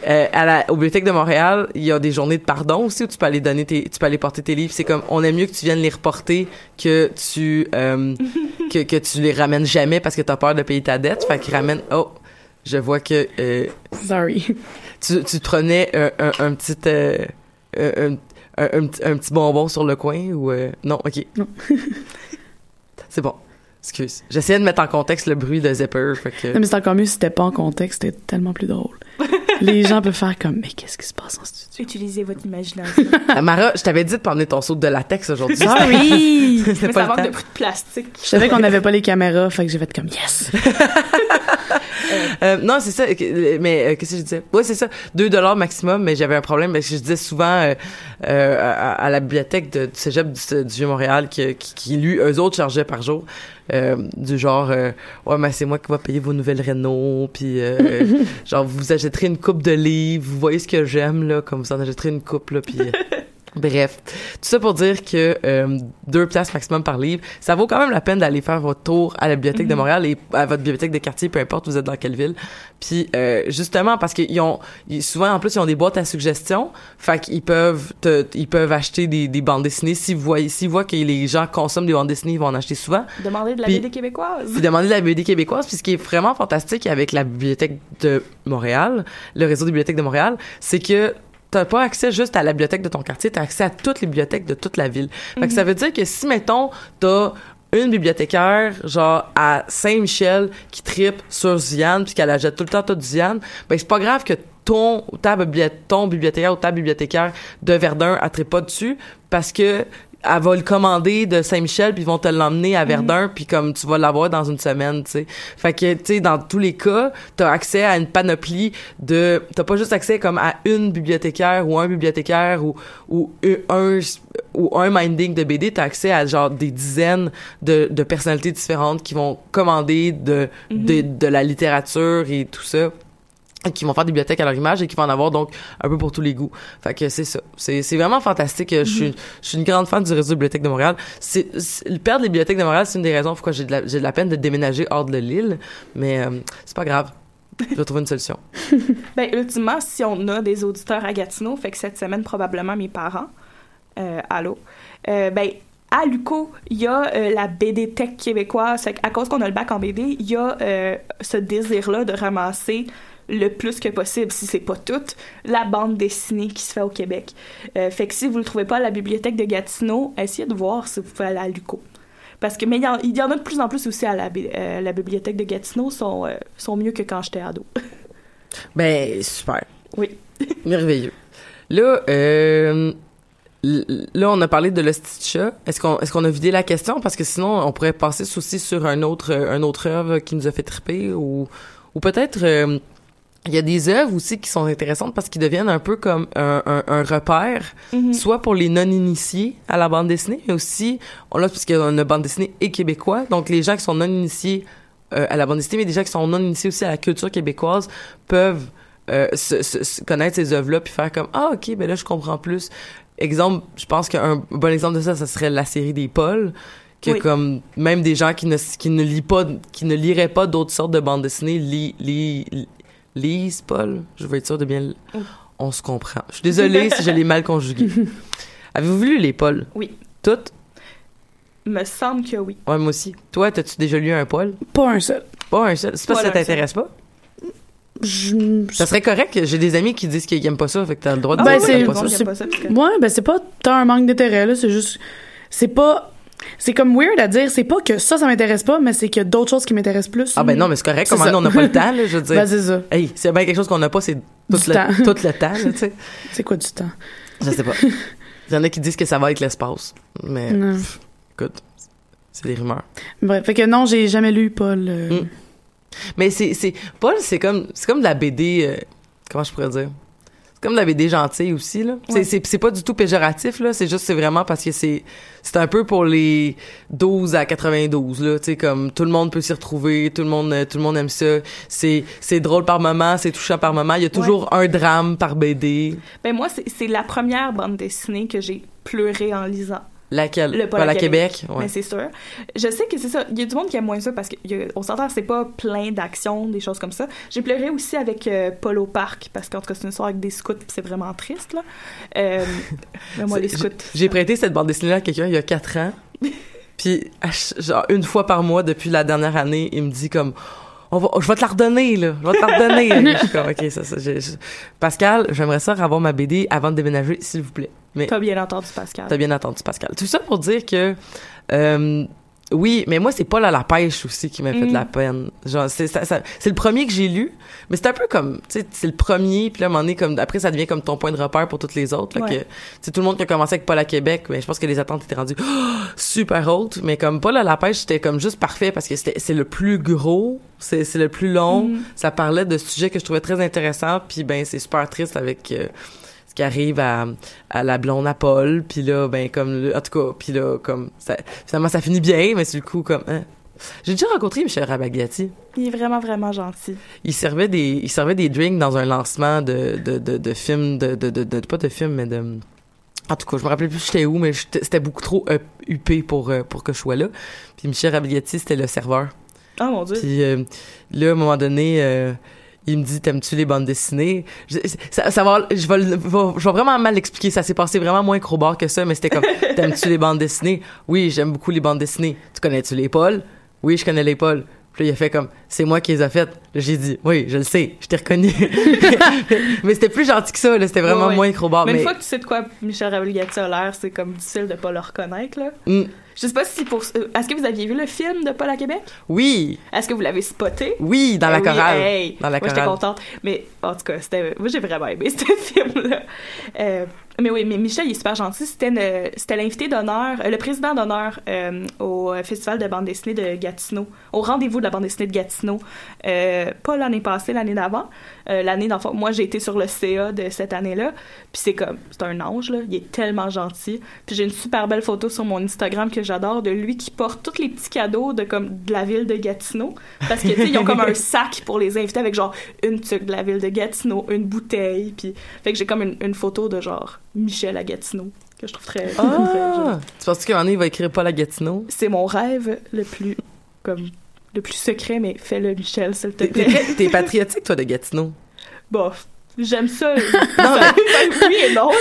euh, à la, aux bibliothèques de Montréal, il y a des journées de pardon aussi où tu peux aller donner tes, tu peux aller porter tes livres. C'est comme, on aime mieux que tu viennes les reporter que tu, euh, [laughs] que, que tu les ramènes jamais parce que t'as peur de payer ta dette. Fait qu'ils ramènent, oh, je vois que, euh, Sorry. tu, tu prenais un, un, un petit, euh, un, un, un petit- un petit bonbon sur le coin ou, euh, non, ok. Non. [laughs] C'est bon. Excuse. J'essayais de mettre en contexte le bruit de Zipper, fait que... Non, mais c'est encore mieux si c'était pas en contexte, c'était tellement plus drôle. [laughs] Les gens peuvent faire comme, mais qu'est-ce qui se passe en studio? Utilisez votre imagination. [laughs] Ah, Mara, je t'avais dit de emmener ton saut de latex aujourd'hui. Sorry! C'était Mais pas ça le manque temps. de bruit de plastique. Je savais qu'on n'avait pas les caméras, fait que j'ai fait comme, yes! Euh, non, c'est ça. Mais euh, qu'est-ce que je disais? Ouais, c'est ça. 2 dollars maximum, mais j'avais un problème parce que je disais souvent euh, euh, à, à la bibliothèque de, du cégep du, du Vieux-Montréal qui, qui, qui, lui, eux autres, chargeaient par jour. euh, du genre, euh, ouais, mais c'est moi qui va payer vos nouvelles Renault, puis euh, [laughs] genre, vous achèterez une coupe de livres, vous voyez ce que j'aime, là, comme vous en achèterez une coupe, là, puis... Bref, tout ça pour dire que euh, deux places maximum par livre, ça vaut quand même la peine d'aller faire votre tour à la bibliothèque de Montréal et à votre bibliothèque de quartier, peu importe vous êtes dans quelle ville. Puis euh, justement parce qu'ils ont souvent en plus ils ont des boîtes à suggestions, fait qu'ils peuvent te- ils peuvent acheter des, des bandes dessinées si vous voyez s'ils voient que les gens consomment des bandes dessinées, ils vont en acheter souvent. Demandez de la Puis- BD québécoise. Puis [laughs] demander de la BD québécoise. Puis ce qui est vraiment fantastique avec la bibliothèque de Montréal, le réseau des bibliothèques de Montréal, c'est que t'as pas accès juste à la bibliothèque de ton quartier, t'as accès à toutes les bibliothèques de toute la ville. Fait que ça veut dire que si, mettons, t'as une bibliothécaire, genre, à Saint-Michel, qui tripe sur Ziane, puis qu'elle achète tout le temps tout Ziane, ben c'est pas grave que ton, ta ton bibliothécaire ou ta bibliothécaire de Verdun, tripe pas dessus, parce que elle va le commander de Saint-Michel puis ils vont te l'emmener à Verdun puis comme tu vas l'avoir dans une semaine tu sais. Fait que tu sais dans tous les cas t'as accès à une panoplie de t'as pas juste accès comme à une bibliothécaire ou un bibliothécaire ou ou un ou un minding de BD t'as accès à genre des dizaines de, de personnalités différentes qui vont commander de, de de la littérature et tout ça qui vont faire des bibliothèques à leur image et qui vont en avoir donc un peu pour tous les goûts. Fait que c'est ça. C'est, c'est vraiment fantastique. Je suis je suis une grande fan du réseau de bibliothèques de Montréal. C'est, c'est- perdre les bibliothèques de Montréal, c'est une des raisons pourquoi j'ai de la, j'ai de la peine de déménager hors de l'île, mais euh, c'est pas grave. Je vais trouver une solution. [laughs] Ben, ultimement, si on a des auditeurs à Gatineau, fait que cette semaine, probablement mes parents, euh, allô, euh, ben, à Luco, il y a euh, la BD Tech québécoise. À cause qu'on a le bac en BD, il y a euh, ce désir-là de ramasser le plus que possible, si c'est pas tout, la bande dessinée qui se fait au Québec. Euh, fait que si vous le trouvez pas à la bibliothèque de Gatineau, essayez de voir si vous pouvez aller à Luco. Parce que, mais il y, en, il y en a de plus en plus aussi à la, euh, la bibliothèque de Gatineau, sont, euh, sont mieux que quand j'étais ado. [laughs] Ben super. Oui. [laughs] Merveilleux. Là, là, on a parlé de chat. Est-ce qu'on, est-ce qu'on a vidé la question? Parce que sinon, on pourrait passer aussi sur un autre, un autre œuvre qui nous a fait triper ou, ou peut-être, euh, il y a des œuvres aussi qui sont intéressantes parce qu'ils deviennent un peu comme un, un, un repère, Mhm. soit pour les non-initiés à la bande dessinée, mais aussi, on l'a parce qu'il y a une bande dessinée et québécois, donc les gens qui sont non-initiés euh, à la bande dessinée, mais des gens qui sont non-initiés aussi à la culture québécoise peuvent euh, se, se- se connaître ces œuvres-là puis faire comme ah ok ben là je comprends plus. Exemple, je pense qu'un bon exemple de ça, ça serait la série des Pauls que Oui. comme même des gens qui ne qui ne lisent pas qui ne liraient pas d'autres sortes de bandes dessinées li, li, li- lisent Paul je veux être sûr de bien Oui. on se comprend je suis désolée [laughs] si je l'ai mal conjugué avez-vous lu les Paul Oui. toutes? Me semble que oui. ouais moi aussi toi t'as-tu déjà lu un Paul? Pas un seul. pas un seul c'est pas Pas si ça t'intéresse pas? Je... ça serait correct j'ai des amis qui disent qu'ils aiment pas ça fait que t'as le droit de Ah dire ben, que pas bon, ça pas ça, parce que- Ouais, ben c'est pas tant un manque d'intérêt, là. C'est juste. C'est pas. C'est comme weird à dire. C'est pas que ça, ça m'intéresse pas, mais c'est qu'il y a d'autres choses qui m'intéressent plus. ah ben non mais c'est correct comme ça. on n'a pas le temps là je veux dire Ben c'est ça. hey c'est bien quelque chose qu'on n'a pas c'est tout Du le temps. tout le temps tu sais [laughs] C'est quoi du temps? Je sais pas. [laughs] Il y en a qui disent que ça va avec l'espace. Mais pff, écoute, c'est des rumeurs. Bref, fait que non, j'ai jamais lu Paul. euh, Mm. Mais c'est c'est Paul, c'est comme c'est comme de la BD euh, comment je pourrais dire? Comme de la BD gentille aussi là. C'est Ouais. c'est c'est pas du tout péjoratif là, c'est juste c'est vraiment parce que c'est c'est un peu pour les 12 à 92 là, tu sais comme tout le monde peut s'y retrouver, tout le monde euh, tout le monde aime ça. C'est c'est drôle par moment, c'est touchant par moment, il y a toujours un drame par BD. Ben moi, c'est c'est la première bande dessinée que j'ai pleuré en lisant. Laquelle Le Paul à à Québec, Québec. ouais. Mais c'est sûr. Je sais que c'est ça. Il y a du monde qui aime moins ça parce qu'on s'entend, c'est pas plein d'actions, des choses comme ça. J'ai pleuré aussi avec euh, Paul au parc parce qu'en tout cas, c'est une histoire avec des scouts c'est vraiment triste, là. Euh, [laughs] moi, les scouts. J'ai prêté cette bande dessinée-là à quelqu'un il y a quatre ans. [laughs] Puis, genre, une fois par mois depuis la dernière année, il me dit comme, on va, je vais te la redonner, là. Je vais te la redonner. [laughs] je suis comme, OK, ça, ça, Pascal, j'aimerais ça avoir ma BD avant de déménager, s'il vous plaît. Mais, T'as bien entendu, Pascal. t'as bien entendu, Pascal. Tout ça pour dire que, euh, oui, mais moi, c'est pas là la pêche aussi qui m'a fait Mm. de la peine. Genre, c'est, ça- ça- c'est le premier que j'ai lu, mais c'est un peu comme, tu sais, c'est le premier, puis là, à un moment donné, comme, après, ça devient comme ton point de repère pour toutes les autres. Fait Ouais. que, tu sais, tout le monde qui a commencé avec Paul à Québec, mais je pense que les attentes étaient rendues super hautes, mais comme Paul à la pêche, c'était comme juste parfait parce que c'était, c'est le plus gros, c'est, c'est le plus long, Mhm. ça parlait de sujets que je trouvais très intéressants, puis ben, c'est super triste avec euh, qui arrive à, à la blonde à Paul, puis là, ben, comme, en tout cas, puis là, comme, ça, finalement, ça finit bien, mais c'est le coup, comme, hein. J'ai déjà rencontré Michel Rabagliati. Il est vraiment, vraiment gentil. Il servait des, il servait des drinks dans un lancement de, de, de, de films, de, de, de, de- pas de films, mais de, en tout cas, je me rappelais plus j'étais où, mais j'étais- c'était beaucoup trop euh, huppé pour, euh, pour que je sois là. Puis Michel Rabagliati, c'était le serveur. Oh mon dieu. Puis euh, là, à un moment donné, euh, il me dit T'aimes-tu les bandes dessinées? Je, ça, ça va, je, vais, je vais vraiment mal l'expliquer. Ça s'est passé vraiment moins crowbar que ça, mais c'était comme [laughs] T'aimes-tu les bandes dessinées? Oui, j'aime beaucoup les bandes dessinées. Tu connais-tu les Paul? Oui, je connais les Paul. Puis là, il a fait comme C'est moi qui les ai faites. J'ai dit Oui, je le sais, je t'ai reconnu. [laughs] mais c'était plus gentil que ça, là, c'était vraiment moins crowbar. mais Mais, une fois que tu sais de quoi Michel Rabagliati a l'air, c'est comme difficile de pas le reconnaître, là. Mm, Je sais pas si pour. euh, Est-ce que vous aviez vu le film de Paul à Québec? oui, Est-ce que vous l'avez spoté? oui, dans la Eh oui, chorale. hey. Dans la moi, j'étais contente. Mais en tout cas, c'était, moi, j'ai vraiment aimé [laughs] ce film-là. Euh, mais oui, mais Michel, il est super gentil. C'était, une- c'était l'invité d'honneur, euh, le président d'honneur euh, au Festival de bande dessinée de Gatineau, au rendez-vous de la bande dessinée de Gatineau. Euh, pas l'année passée, l'année d'avant. Euh, l'année d'enfant. Moi, j'ai été sur le CA de cette année-là. Puis c'est comme, c'est un ange, là. Il est tellement gentil. Puis j'ai une super belle photo sur mon Instagram que j'adore de lui qui porte tous les petits cadeaux de comme de la ville de Gatineau. Parce que, tu sais, ils ont comme un [laughs] sac pour les invités avec genre une tuque de la ville de Gatineau, une bouteille. Puis, fait que j'ai comme une, une photo de genre Michel à Gatineau que je trouve très. Ah, tu penses qu'un il va écrire Paul à Gatineau? C'est mon rêve le plus, comme, le plus secret, mais fais-le, Michel, s'il te plaît. T'es t'es patriotique, toi, de Gatineau Bof. J'aime ça. Non, mais- oui et non.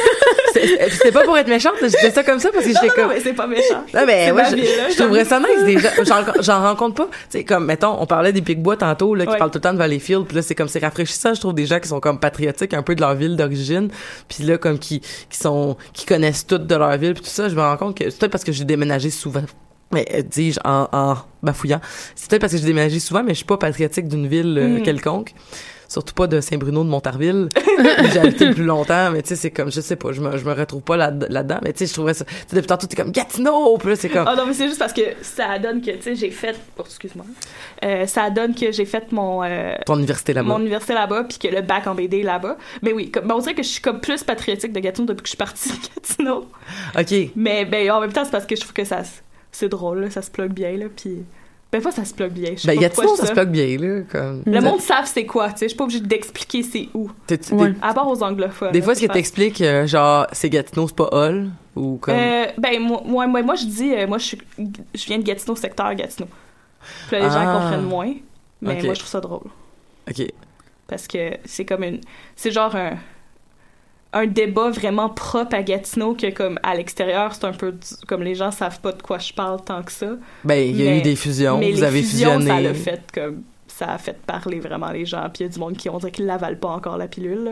C'est- pas pour être méchante, je disais ça comme ça parce que j'étais comme. non, mais c'est pas méchant. Non, mais c'est ouais, je, vie, là, je trouverais ça nice. Déjà, j'en, j'en rencontre pas. Tu sais, comme, mettons, on parlait des Picbois tantôt, là, qui Ouais. parlent tout le temps de Valleyfield, puis là, c'est comme, c'est rafraîchissant, je trouve, des gens qui sont comme patriotiques un peu de leur ville d'origine, puis là, comme, qui, qui sont, qui connaissent tout de leur ville, puis tout ça, je me rends compte que c'est peut-être parce que j'ai déménagé souvent. Mais, euh, dis-je, en, en bafouillant. C'est peut-être parce que j'ai déménagé souvent, mais je suis pas patriotique d'une ville euh, Mm. quelconque. surtout pas de Saint-Bruno de Montarville, où j'ai habité le plus longtemps, mais tu sais, c'est comme, je sais pas, je me, je me retrouve pas là- là-dedans, mais tu sais, je trouvais ça, tu sais, depuis tantôt, t'es comme Gatineau, puis là, c'est comme, Ah non, mais c'est juste parce que ça donne que, tu sais, j'ai fait. Oh, excuse-moi. Euh, ça donne que j'ai fait mon. euh, ton université là-bas. mon université là-bas, puis que le bac en BD est là-bas. Mais oui, comme, ben, on dirait que je suis comme plus patriotique de Gatineau depuis que je suis partie de Gatineau. OK. Mais ben, en même temps, c'est parce que je trouve que ça, c'est drôle, là, ça se plug bien, là, puis... Ben, fois, ça se plug bien. Je sais Ben, pas pourquoi ça je se plug bien, là, comme. Le monde savent c'est quoi, tu sais. Je suis pas obligée d'expliquer c'est où. Ouais. À part aux anglophones. Des là, fois, ce que c'est t'expliques, euh, genre, c'est Gatineau, c'est pas Hall, ou comme. Euh, ben, moi, moi, moi, moi, je dis, euh, moi, je, suis, je viens de Gatineau, secteur Gatineau. Puis là, les Ah. gens comprennent moins, mais moi, je trouve ça drôle. OK. Parce que c'est comme une. C'est genre un. Un débat vraiment propre à Gatineau que, comme, à l'extérieur, c'est un peu. du- Comme les gens savent pas de quoi je parle tant que ça. Ben, il y a Mais- eu des fusions, mais vous les avez fusions, fusionné. ça l'a fait comme. Ça a fait parler vraiment les gens. Puis il y a du monde qui, on dirait qu'ils l'avalent pas encore la pilule. là.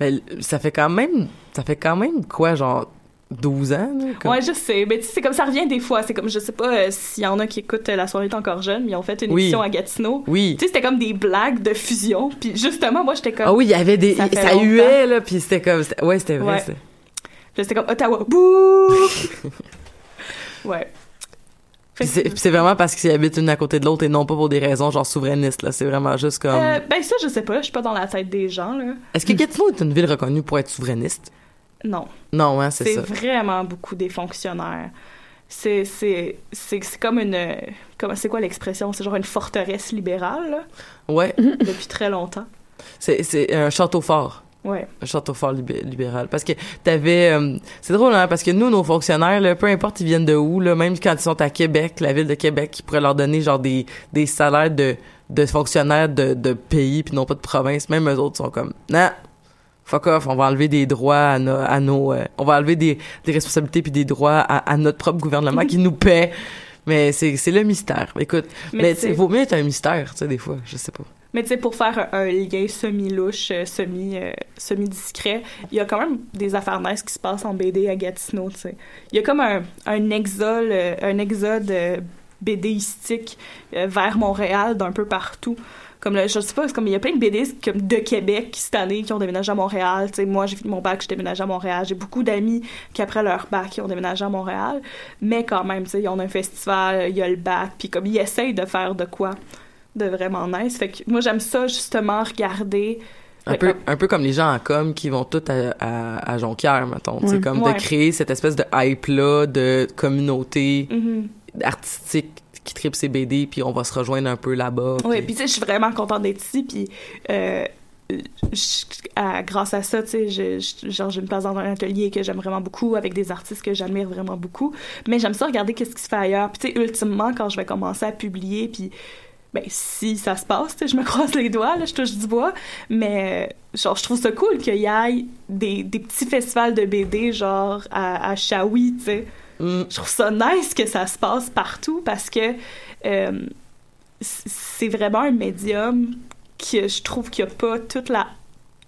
Ben, ça fait quand même, ça fait quand même quoi, genre 12 ans, là, comme- Ouais, je sais. Mais tu sais, c'est comme ça revient des fois. C'est comme, je sais pas euh, s'il y en a qui écoutent euh, La soirée est encore jeune, mais ils ont fait une Oui. émission à Gatineau. Oui. Tu sais, c'était comme des blagues de fusion. Puis justement, moi, j'étais comme. Ah oui, il y avait des, Ça huait, là, puis c'était comme, ouais, c'était vrai. Ouais. c'était- comme Ottawa. Bouh! [laughs] ouais. C'est vraiment parce qu'ils habitent une à côté de l'autre et non pas pour des raisons genre souverainistes, là. C'est vraiment juste comme. Euh, ben ça, je sais pas. Je suis pas dans la tête des gens, là. Est-ce que Gatineau est une ville reconnue pour être souverainiste? Non. Non, hein, c'est C'est ça. vraiment beaucoup des fonctionnaires. C'est c'est c'est c'est comme une comment c'est quoi l'expression? C'est genre une forteresse libérale là, Ouais, [laughs] depuis très longtemps. c'est c'est un château fort. Ouais. un château fort libé- libéral parce que t'avais euh, c'est drôle hein parce que nous nos fonctionnaires là, peu importe ils viennent de où là même quand ils sont à Québec la ville de Québec qui pourrait leur donner genre des des salaires de de fonctionnaires de de pays puis non pas de province même eux autres sont comme non fuck off on va enlever des droits à, nos à nos euh, on va enlever des des responsabilités puis des droits à, à notre propre gouvernement qui nous paie mais c'est le mystère écoute Mais mais, vaut mieux être un mystère tu sais des fois je sais pas Mais tu sais, pour faire un, un lien semi-louche, euh, semi, euh, semi-discret, il y a quand même des affaires nice qui se passent en BD à Gatineau, tu sais. Il y a comme un, un exode, un exode BDistique vers Montréal d'un peu partout. Comme là, je sais pas, comme il y a plein de BDistes comme de Québec cette année qui ont déménagé à Montréal. Tu sais, moi, j'ai fini mon bac, j'ai déménagé à Montréal. J'ai beaucoup d'amis qui, après leur bac, qui ont déménagé à Montréal. Mais quand même, tu sais, ils ont un festival, il y a le bac, puis comme ils essayent de faire de quoi de vraiment nice. Fait que moi, j'aime ça, justement, regarder. Un peu, comme- un peu comme les gens en com qui vont tous à, à, à Jonquière, mettons. C'est comme Ouais. de créer cette espèce de hype-là de communauté Mhm. artistique qui tripe ses BD, puis on va se rejoindre un peu là-bas. Oui, puis- puis tu sais, je suis vraiment contente d'être ici, puis euh, à- grâce à ça, tu sais, je- genre j'ai une place dans un atelier que j'aime vraiment beaucoup, avec des artistes que j'admire vraiment beaucoup, mais j'aime ça regarder qu'est-ce qui se fait ailleurs. Puis tu sais, ultimement, quand je vais commencer à publier, puis ben si ça se passe, tu sais, je me [laughs] croise les doigts, là, je touche du bois, mais euh, genre je trouve ça cool qu'il y ait des, des petits festivals de BD genre à, à Shawi, tu sais. Mm. Je trouve ça nice que ça se passe partout parce que euh, c'est vraiment un médium que je trouve qu'il n'y a pas toute la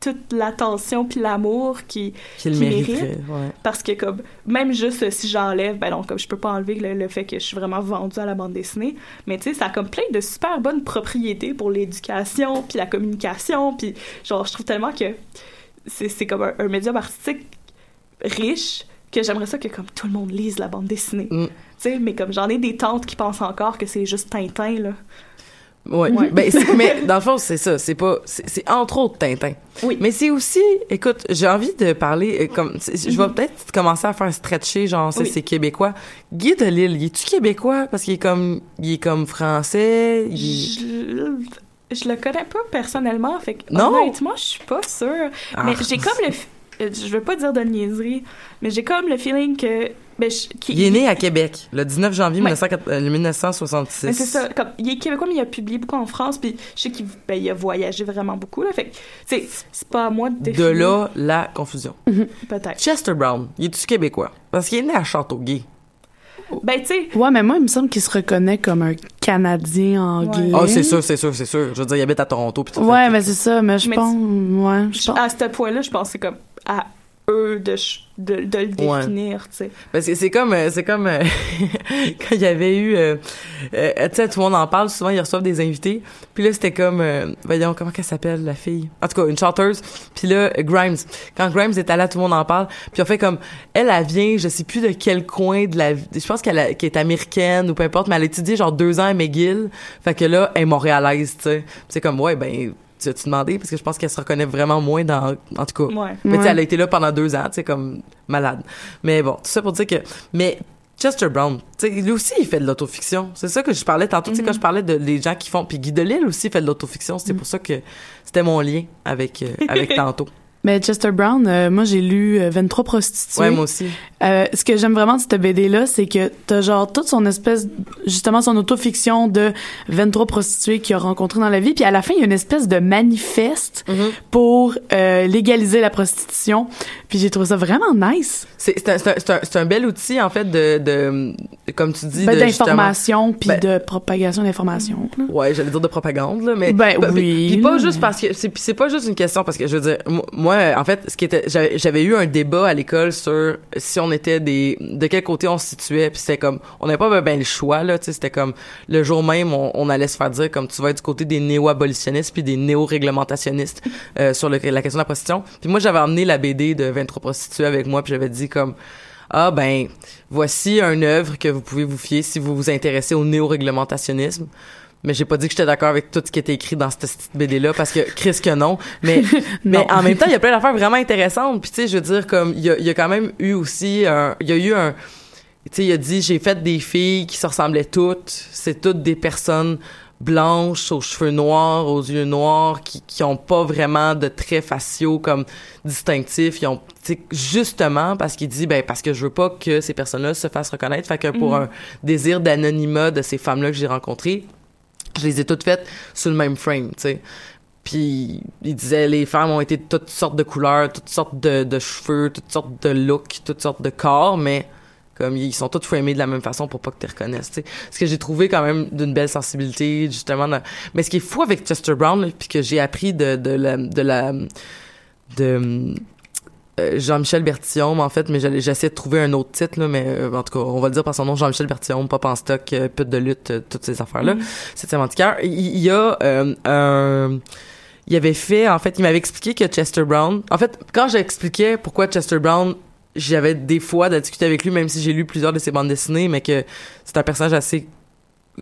toute l'attention puis l'amour qui qui mérite. Ouais. parce que comme même juste euh, si j'enlève ben non comme je peux pas enlever le, le fait que je suis vraiment vendue à la bande dessinée mais tu sais ça a comme plein de super bonnes propriétés pour l'éducation puis la communication puis genre je trouve tellement que c'est c'est comme un, un médium artistique riche que j'aimerais ça que comme tout le monde lise la bande dessinée Mm. tu sais mais comme j'en ai des tantes qui pensent encore que c'est juste Tintin là Ouais. Ouais. Ben, mais [laughs] dans le fond, c'est ça. C'est pas. C'est entre autres Tintin. Oui. Mais c'est aussi. Écoute, j'ai envie de parler. euh, comme Je vais peut-être commencer à faire stretcher, genre, Oui. c'est québécois. Guy de Lille, il est-tu québécois? Parce qu'il est comme. Il est comme français. il je, je le connais pas personnellement fait que Non? honnêtement je suis pas sûre Ah. mais j'ai comme le je veux pas dire de niaiserie mais j'ai comme le feeling que ben, je- Il est né à Québec, le 19 janvier Ouais. 1904 euh, 1966. mais c'est ça comme il est québécois mais il a publié beaucoup en France puis je sais qu'il ben, il a voyagé vraiment beaucoup là fait que c'est c'est pas à moi de De définir là, la confusion. peut-être Chester Brown, il est-tu québécois? Parce qu'il est né à Châteauguay. ben tu sais Ouais, mais moi, il me semble qu'il se reconnaît comme un Canadien anglais. Ah, c'est sûr, c'est sûr, c'est sûr. Je veux dire, il habite à Toronto. Puis tout Ouais, mais c'est ça, mais je pense. Ouais, je pense. à ce point là je pensais comme à eux de, de, de le Ouais. définir, tu sais. Parce que c'est comme, euh, c'est comme euh, [laughs] quand il y avait eu, euh, euh, tu sais, tout le monde en parle souvent, ils reçoivent des invités. Puis là, c'était comme, euh, voyons, comment qu'elle s'appelle la fille? En tout cas, une chanteuse. Puis là, Grimes. Quand Grimes est allée, tout le monde en parle. Puis on fait comme, elle, elle vient, je sais plus de quel coin de la, je pense qu'elle a- qu'elle est américaine ou peu importe, mais elle a étudié genre deux ans à McGill. Fait que là, elle est montréalaise, tu sais. C'est comme, ouais, ben, tu as-tu demandé? Parce que je pense qu'elle se reconnaît vraiment moins dans, en tout cas. Ouais. Mais tu sais, Ouais. elle a été là pendant deux ans, tu sais, comme malade. Mais bon, tout ça pour dire que... Mais Chester Brown, tu sais, lui aussi, il fait de l'autofiction. C'est ça que je parlais tantôt, tu sais, quand je parlais de les gens qui font... Puis Guy Delisle aussi fait de l'autofiction. C'est pour ça que c'était mon lien avec, euh, avec [laughs] tantôt. Mais Chester Brown, euh, moi j'ai lu euh, 23 prostituées. Ouais, moi aussi. Euh, ce que j'aime vraiment de cette BD-là, c'est que t'as genre toute son espèce, justement son autofiction de 23 prostituées qu'il a rencontrées dans la vie, puis à la fin, il y a une espèce de manifeste Mhm. pour euh, légaliser la prostitution, puis j'ai trouvé ça vraiment nice. C'est un, bel outil, en fait, de... de comme tu dis, Ben, d'information, puis Ben- de propagation d'information. Ouais, j'allais dire de propagande là, mais Ben Puis- oui, Puis pas juste parce que c'est pas juste une question parce que je veux dire mo- moi en fait ce qui était j'avais j'avais eu un débat à l'école sur si on de quel côté on se situait puis c'était comme on n'avait pas ben, ben le choix là, tu sais c'était comme le jour même on, allait se faire dire comme tu vas être du côté des néo-abolitionnistes puis des néo-réglementationnistes euh, sur la question de la prostitution. Puis moi j'avais emmené la BD de 23 prostituées avec moi puis j'avais dit comme ah ben voici une œuvre que vous pouvez vous fier si vous vous intéressez au néo-réglementationnisme. Mais j'ai pas dit que j'étais d'accord avec tout ce qui était écrit dans cette petite BD là parce que Chris que non. Mais [laughs] mais Non. en même temps, il y a plein d'affaires vraiment intéressantes. Puis tu sais, je veux dire comme il y a, il y a quand même eu aussi un il y a eu un tu sais, il a dit j'ai fait des filles qui se ressemblaient toutes, c'est toutes des personnes blanches aux cheveux noirs, aux yeux noirs qui qui ont pas vraiment de traits faciaux comme distinctifs, ils ont tu sais justement parce qu'il dit ben parce que je veux pas que ces personnes-là se fassent reconnaître, fait que pour un désir d'anonymat de ces femmes-là que j'ai rencontrées, je les ai toutes faites sur le même frame, tu sais. Puis il disait les femmes ont été toutes sortes de couleurs, toutes sortes de, cheveux, toutes sortes de looks, toutes sortes de corps, mais comme ils sont toutes framés de la même façon pour pas que tu reconnaisses, tu sais. Ce que j'ai trouvé quand même d'une belle sensibilité, justement. Mais ce qui est fou avec Chester Brown, puis que j'ai appris de, de la de la de Jean-Michel Bertillon, en fait, mais j'essaie de trouver un autre titre, là, mais euh, en tout cas, on va le dire par son nom, Jean-Michel Bertillon, Pop en stock, euh, pute de lutte, euh, toutes ces affaires-là. Septième antiquaire. Il, il y a euh, un... Il avait fait, en fait, il m'avait expliqué que Chester Brown... En fait, quand j'expliquais pourquoi Chester Brown, j'avais des fois de discuter avec lui, même si j'ai lu plusieurs de ses bandes dessinées, mais que c'est un personnage assez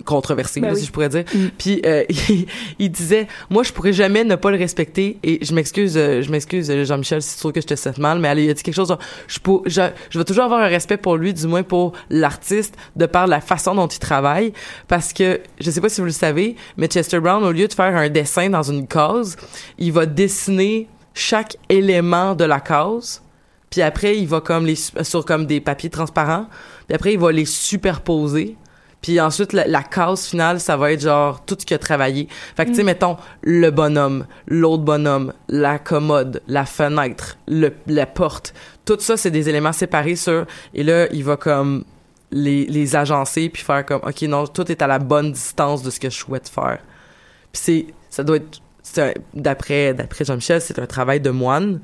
controversé, Ben là, oui. si je pourrais dire. Puis euh, [laughs] il, il disait, moi, je pourrais jamais ne pas le respecter. Et je m'excuse, euh, je m'excuse, euh, Jean-Michel, si tu trouves que je te cite mal, mais il a dit quelque chose. je, pour, je, je vais toujours avoir un respect pour lui, du moins pour l'artiste, de par la façon dont il travaille, parce que je sais pas si vous le savez, mais Chester Brown, au lieu de faire un dessin dans une case, il va dessiner chaque élément de la case. Puis après, il va comme les su- sur comme des papiers transparents. Puis après, il va les superposer. Puis ensuite, la, la case finale, ça va être genre tout ce qu'il a travaillé. Fait que, tu sais, mettons, le bonhomme, l'autre bonhomme, la commode, la fenêtre, le, la porte. Tout ça, c'est des éléments séparés sur... Et là, il va comme les, les agencer puis faire comme, OK, non, tout est à la bonne distance de ce que je souhaite faire. Puis c'est... Ça doit être... D'après d'après Jean-Michel, c'est un travail de moine.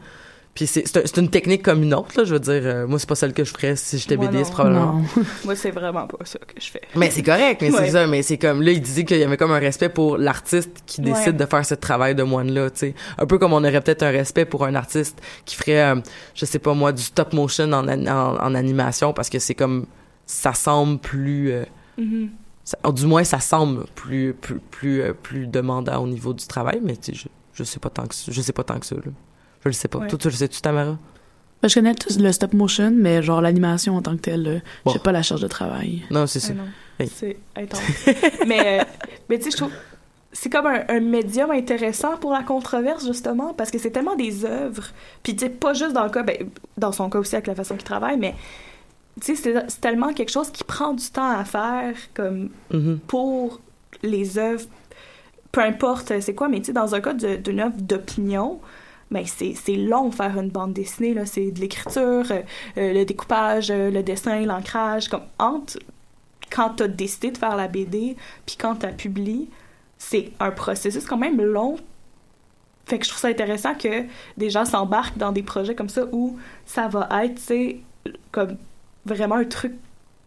Puis c'est c'est un- c'est une technique comme une autre, là. Je veux dire, euh, moi, c'est pas celle que je ferais si j'étais BDiste, probablement. Non. [laughs] Moi, c'est vraiment pas ça que je fais. Mais c'est correct, mais Ouais. c'est ça. Mais c'est comme là, il disait qu'il y avait comme un respect pour l'artiste qui Ouais. décide de faire ce travail de moine-là, tu sais. Un peu comme on aurait peut-être un respect pour un artiste qui ferait, euh, je sais pas moi, du stop motion en, en, en animation parce que c'est comme ça semble plus, euh, Mhm. ça- du moins ça semble plus plus plus plus demandant au niveau du travail, mais tu sais, je je sais pas tant que ça- je sais pas tant que ça. Là. Je le sais pas. Ouais. Toi, tu le sais-tu, Tamara? Ben, je connais tout le stop motion, mais genre l'animation en tant que telle, euh, Bon. j'ai pas la charge de travail. Non, c'est Ah ça. c'est intense. [laughs] mais, euh, mais tu sais, je trouve c'est comme un, un médium intéressant pour la controverse justement parce que c'est tellement des œuvres. Puis tu sais, pas juste dans le cas, ben, dans son cas aussi avec la façon qu'il travaille, mais tu sais, c'est tellement quelque chose qui prend du temps à faire comme Mhm. pour les œuvres, peu importe c'est quoi, mais tu sais, dans un cas de- d'une œuvre d'opinion, ben c'est c'est long faire une bande dessinée, là. C'est de l'écriture, euh, euh, le découpage, euh, le dessin, l'ancrage, comme entre quand t'as décidé de faire la BD, puis quand t'as publié, c'est un processus quand même long. fait que je trouve ça intéressant que des gens s'embarquent dans des projets comme ça où ça va être, sais, comme vraiment un truc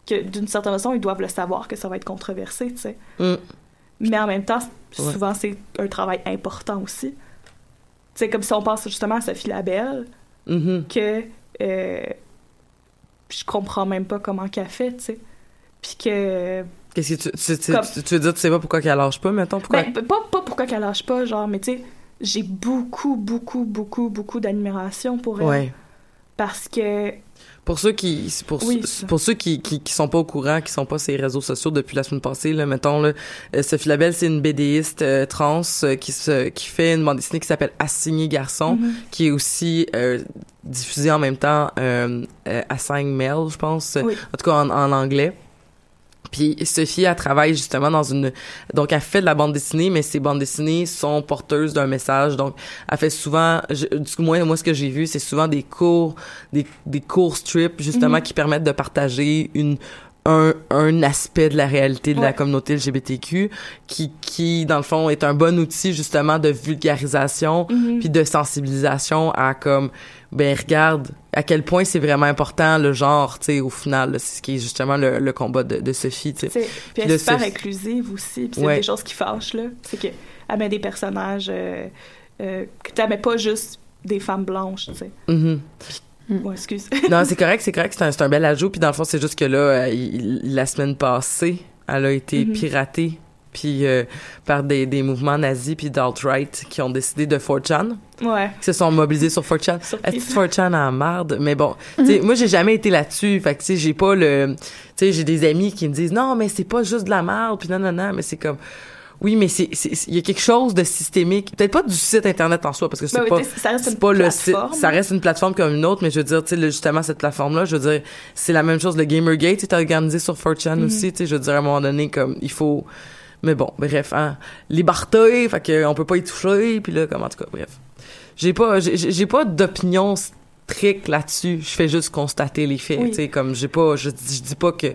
que d'une certaine façon, ils doivent le savoir que ça va être controversé, tu sais. Mm. Mais en même temps, Ouais. souvent, c'est un travail important aussi. Sais, comme si on pense justement à Sophie Labelle, Mhm. que euh, je comprends même pas comment qu'elle fait, tu sais. Puis que... Qu'est-ce que tu, tu, tu, Comme- tu- tu veux dire, tu sais pas pourquoi qu'elle lâche pas, mettons? Pourquoi? Ben, pas, pas pourquoi qu'elle lâche pas, genre, mais tu sais, j'ai beaucoup, beaucoup, beaucoup, beaucoup d'admiration pour elle. ouais. Parce que... Pour ceux qui pour, Oui, ceux- ça. pour ceux qui, qui qui sont pas au courant, qui sont pas sur les réseaux sociaux depuis la semaine passée, là, mettons là, euh, Sophie Labelle, c'est une BDiste euh, trans euh, qui se qui fait une bande dessinée qui s'appelle Assigné garçon, Mhm. qui est aussi euh, diffusée en même temps euh, Assign Male, je pense, Oui. en tout cas en, en anglais. Puis Sophie, elle travaille justement dans une... Donc, elle fait de la bande dessinée, mais ces bandes dessinées sont porteuses d'un message. Donc, elle fait souvent... je- du moins, moi, ce que j'ai vu, c'est souvent des cours, des, des cours strips, justement, Mhm. qui permettent de partager une un, un aspect de la réalité de la communauté LGBTQ qui, qui, dans le fond, est un bon outil, justement, de vulgarisation Mhm. puis de sensibilisation à comme ben regarde à quel point c'est vraiment important le genre tu sais au final c'est ce qui est justement le, le combat de, de Sophie tu sais Puis elle le est super Sophie- inclusive aussi. Puis c'est Ouais. des choses qui fâchent, là. C'est qu'elle met des personnages... Euh, euh, que tu pas juste des femmes blanches, tu sais. Mhm. Bon, excuse. [laughs] non c'est correct c'est correct c'est un, bel ajout puis dans le fond c'est juste que là euh, il- la semaine passée elle a été Mhm. piratée puis euh, par des, des mouvements nazis puis d'alt-right qui ont décidé de 4chan ouais. qui se sont mobilisés sur 4chan. Surprise. Est-ce que 4chan en marde? Mais bon, [laughs] tu sais, moi, j'ai jamais été là-dessus. Fait que, tu sais, j'ai pas le... Tu sais, j'ai des amis qui me disent, non, mais c'est pas juste de la marde, puis non, non, non, mais c'est comme... Oui, mais c'est, c'est- il y a quelque chose de systémique. Peut-être pas du site Internet en soi, parce que c'est Ben oui, pas... ça reste c'est une pas le site, plateforme. ça reste une plateforme comme une autre, mais je veux dire, tu sais, justement, cette plateforme-là, je veux dire, c'est la même chose. Le Gamergate est organisé sur 4chan Mhm. aussi, tu sais, je veux dire, à un moment donné, comme, il faut... Mais bon, bref, hein, liberté, fait que on peut pas y toucher, puis là, comme, en tout cas, bref. J'ai pas, j'ai- pas d'opinion stricte là-dessus. Je fais juste constater les faits, Oui. tu sais, comme, j'ai pas, je, je dis pas que...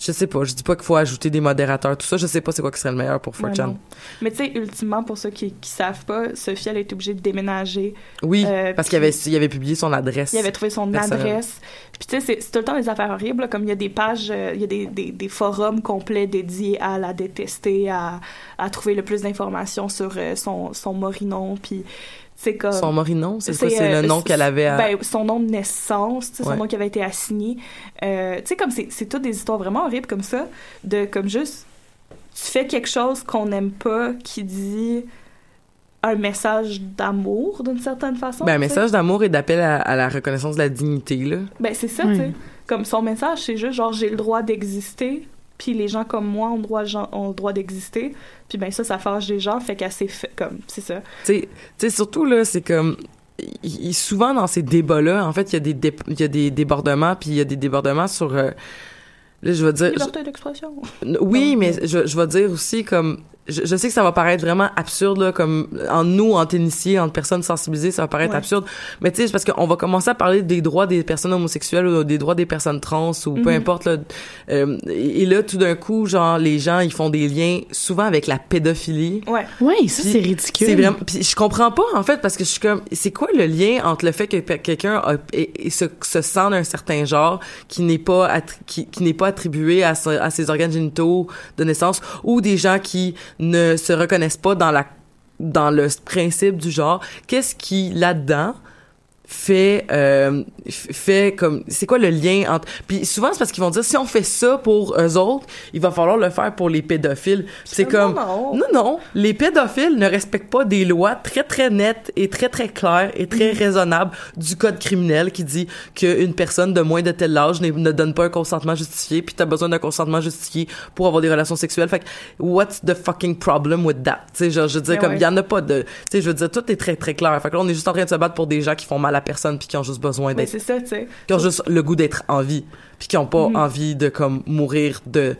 Je sais pas, je dis pas qu'il faut ajouter des modérateurs, tout ça. Je sais pas c'est quoi qui serait le meilleur pour Ouais, 4chan. non. Mais tu sais, ultimement, pour ceux qui, qui savent pas, Sophie, elle est obligée de déménager. oui, Euh, parce qu'il avait, il avait publié son adresse. Il avait trouvé son Personnel. adresse. Puis tu sais, c'est- c'est tout le temps des affaires horribles. là, comme il y a des pages, euh, il y a des, des, des forums complets dédiés à la détester, à, à trouver le plus d'informations sur euh, son, son morinon. Puis c'est comme... Son Morinon, c'est quoi? C'est euh, le nom c'est- qu'elle avait à... Ben, son nom de naissance, tu sais, son Ouais. nom qui avait été assigné. Euh, tu sais, comme c'est c'est toutes des histoires vraiment horribles comme ça, de comme juste, tu fais quelque chose qu'on n'aime pas, qui dit un message d'amour d'une certaine façon. Ben, un message d'amour et d'appel à, à la reconnaissance de la dignité, là. Ben, c'est ça, Oui. tu sais. Comme son message, c'est juste genre, j'ai le droit d'exister, puis les gens comme moi ont le droit, ont le droit d'exister. Puis ben, ça, ça fâche des gens, fait qu'elle s'est fait comme, c'est ça. Tu sais- surtout, là, c'est comme... souvent, dans ces débats-là, en fait, il y a des, dé- y a des débordements, puis il y a des débordements sur... euh, là, je veux dire... Liberté d'expression. oui, mais mais- je, je vais dire aussi, comme... Je, je sais que ça va paraître vraiment absurde, là, comme en nous, en initiés, en personnes sensibilisées, ça va paraître Ouais. absurde. Mais tu sais, c'est parce qu'on va commencer à parler des droits des personnes homosexuelles ou des droits des personnes trans ou peu Mhm. importe. Là, Euh, et là, tout d'un coup, genre, les gens, ils font des liens souvent avec la pédophilie. Ouais. Oui, ça, c'est ridicule. C'est vraiment. Puis je comprends pas en fait parce que je suis comme. C'est quoi le lien entre le fait que quelqu'un a- et- et se, se sent d'un certain genre qui n'est pas attri- qui, qui n'est pas attribué à ses organes génitaux de naissance ou des gens qui ne se reconnaissent pas dans la dans le principe du genre. Qu'est-ce qui là-dedans fait euh, fait comme c'est quoi le lien entre puis souvent c'est parce qu'ils vont dire si on fait ça pour eux autres il va falloir le faire pour les pédophiles c'est Non, comme non. non, non. Les pédophiles ne respectent pas des lois très, très nettes et très, très claires et très raisonnables du code criminel qui dit qu'une personne de moins de tel âge ne, ne donne pas un consentement justifié puis t'as besoin d'un consentement justifié pour avoir des relations sexuelles. Fait que, what's the fucking problem with that? Tu sais, genre, je veux dire, Mais comme, ouais. il y en a pas de, tu sais, je veux dire, tout est très, très clair. Fait que là, on est juste en train de se battre pour des gens qui font mal à personne puis qui ont juste besoin d'être, c'est ça, tu sais. qui ont juste le goût d'être en vie puis qui ont pas Mhm. envie de, comme, mourir de,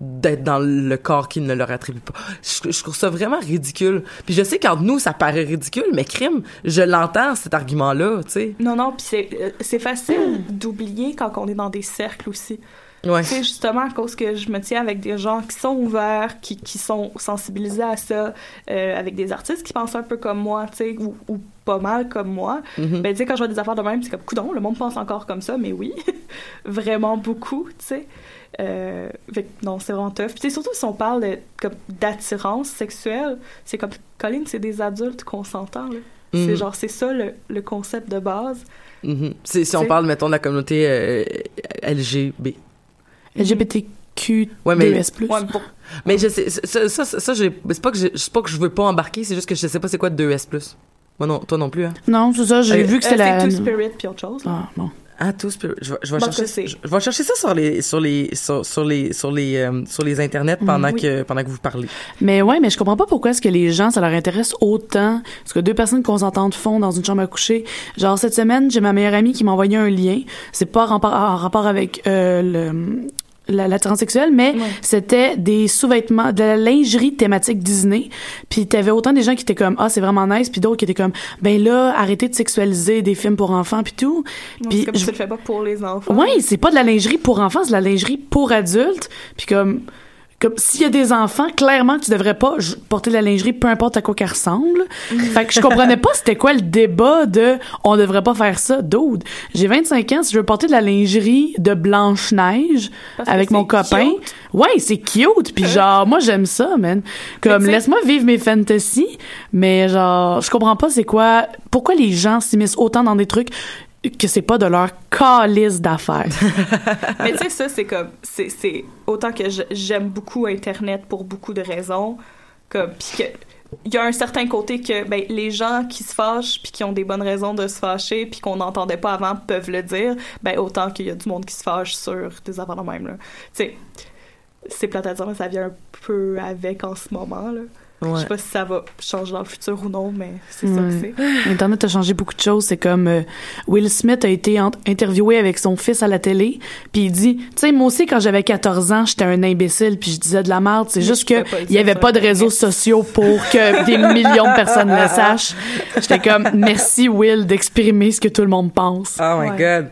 d'être dans le corps qui ne leur attribue pas. Je, je trouve ça vraiment ridicule. Puis je sais qu'entre nous, ça paraît ridicule, mais crime, je l'entends, cet argument-là, tu sais. Non, non, puis c'est, euh, c'est facile d'oublier quand on est dans des cercles aussi. Ouais. C'est justement à cause que je me tiens avec des gens qui sont ouverts, qui, qui sont sensibilisés à ça, euh, avec des artistes qui pensent un peu comme moi, tu sais, ou, ou pas mal comme moi. Mhm. Ben, tu sais, quand je vois des affaires de même, c'est comme, coudon, le monde pense encore comme ça, mais oui, [laughs] vraiment beaucoup, tu sais. Euh, fait non, c'est vraiment tough. Puis, surtout si on parle d'attirance sexuelle, c'est comme, Colin, c'est des adultes consentants, là. C'est genre, c'est ça le, le concept de base. C'est- Si on parle, mettons, de la communauté euh, LGB. LGBTQ2S+. Ouais, mais- Ouais, mais pour- Mais je sais, ça, ça, ça, ça, j'ai- c'est pas que je, c'est pas que je veux pas embarquer, c'est juste que je sais pas c'est quoi 2S+. Moi non, toi non plus, hein? Non, c'est ça, j'ai Euh, vu que euh, c'était la... c'est Two Spirit puis autre chose. là. Ah, bon. Ah, tout spirit. Je vais, je vais Bon, chercher, je, je vais chercher ça sur les, sur les, sur, sur les, sur les, euh, sur les internets pendant Oui. que, pendant que vous parlez. Mais ouais, mais je comprends pas pourquoi est-ce que les gens, ça leur intéresse autant ce que deux personnes consentantes font dans une chambre à coucher. Genre, cette semaine, j'ai ma meilleure amie qui m'a envoyé un lien. C'est pas en rapport, en rapport avec euh, le, la, la transsexuelle, mais Ouais. c'était des sous-vêtements, de la lingerie thématique Disney. Puis t'avais autant des gens qui étaient comme, ah, c'est vraiment nice, puis d'autres qui étaient comme, ben là, arrêtez de sexualiser des films pour enfants, puis tout. Puis je- tu le fais pas pour les enfants. Ouais, c'est pas de la lingerie pour enfants, c'est de la lingerie pour adultes. Puis comme comme s'il y a des enfants, clairement tu devrais pas porter de la lingerie peu importe à quoi qu'elle ressemble. [laughs] fait que je comprenais pas c'était quoi le débat de on devrait pas faire ça. Dude, j'ai 25 ans, si je veux porter de la lingerie de Blanche-Neige avec mon copain, cute. ouais, c'est cute puis [laughs] genre moi j'aime ça, man. Comme laisse-moi vivre mes fantasies, mais genre je comprends pas c'est quoi pourquoi les gens s'immiscent autant dans des trucs que c'est pas de leur calice d'affaires. [laughs] Mais tu sais, ça, c'est comme. C'est autant que j'aime beaucoup Internet pour beaucoup de raisons. Comme. Puis. Il y a un certain côté que ben, les gens qui se fâchent puis qui ont des bonnes raisons de se fâcher puis qu'on n'entendait pas avant peuvent le dire, ben autant qu'il y a du monde qui se fâche sur des affaires de même. Tu sais, c'est plate à dire, ça vient un peu avec en ce moment. Là. Je Ouais. sais pas si ça va changer dans le futur ou non, mais c'est ça que c'est. Internet a changé beaucoup de choses. C'est comme euh, Will Smith a été interviewé avec son fils à la télé, puis il dit, tu sais, moi aussi quand j'avais 14 ans, j'étais un imbécile, puis je disais de la merde. C'est juste je que il y avait pas de réseaux sociaux pour que des [laughs] millions de personnes le sachent. J'étais comme, merci Will d'exprimer ce que tout le monde pense. Oh my Ouais. god.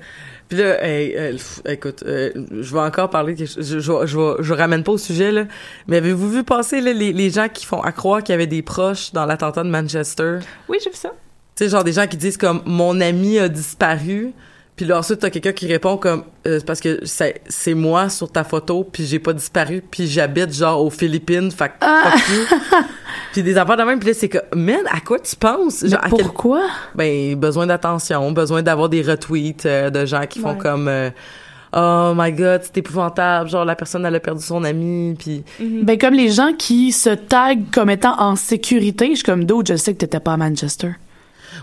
Puis là, hey, écoute, euh, je vais encore parler, de je, je, je ramène pas au sujet, là, mais avez-vous vu passer là, les, les gens qui font à croire qu'il y avait des proches dans l'attentat de Manchester? Oui, j'ai vu ça. Tu sais, genre des gens qui disent comme « mon ami a disparu », puis là ensuite t'as quelqu'un qui répond comme Euh, parce que c'est c'est moi sur ta photo, puis j'ai pas disparu, puis j'habite genre aux Philippines, fait que Ah. fuck you. [laughs] puis des affaires de même, puis là c'est que « man, à quoi tu penses? » Mais Genre, à quel pourquoi? ben besoin d'attention, besoin d'avoir des retweets euh, de gens qui font Ouais. comme euh, oh my god c'est épouvantable genre la personne elle a perdu son ami puis Ben comme les gens qui se taguent comme étant en sécurité, je suis comme d'autres, je sais que t'étais pas à Manchester.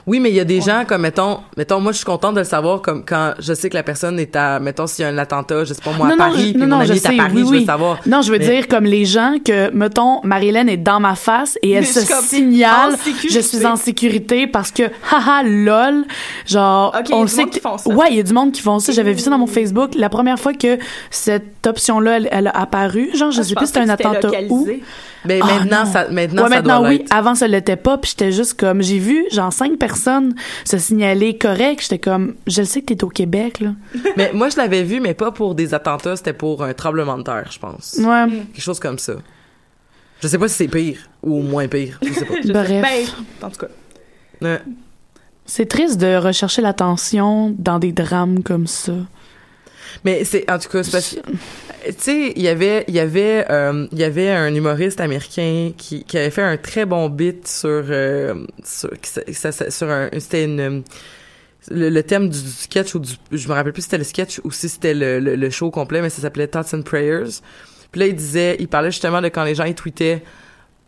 Oui mais il y a des gens comme mettons mettons moi je suis contente de le savoir comme quand je sais que la personne est à mettons s'il y a un attentat je sais pas moi à Non, Paris je- puis non, mon non, ami je est à Paris oui, je veux oui. savoir Non, je veux Mais- dire comme les gens que, mettons, Marie-Hélène est dans ma face et elle se signale, je suis en sécurité parce que, haha, lol, genre, Ok, il y a on le du sait monde que... qui font ça. Ouais, il y a du monde qui font ça. J'avais vu ça dans mon Facebook. La première fois que cette option-là, elle, elle a apparu, genre, je Ah, sais plus c'était un attentat où. mais Ah, maintenant ça maintenant ça maintenant doit oui. Avant, ça l'était pas. Puis j'étais juste comme, j'ai vu genre cinq personnes se signaler correct. J'étais comme, je le sais que t'es au Québec là. [laughs] mais moi je l'avais vu mais pas pour des attentats c'était pour un tremblement de terre je pense Ouais. quelque chose comme ça je sais pas si c'est pire ou moins pire je sais pas [laughs] Je sais- Bref. Ben, en tout cas. Ouais. C'est triste de rechercher l'attention dans des drames comme ça. Mais c'est en tout cas c'est tu sais il y avait il y avait euh, y avait un humoriste américain qui, qui avait fait un très bon bit sur euh, sur, un c'était le, thème du, sketch ou du je me rappelle plus si c'était le sketch ou si c'était le, le, le show complet mais ça s'appelait Thoughts and Prayers. Puis là il disait il parlait justement de quand les gens ils tweetaient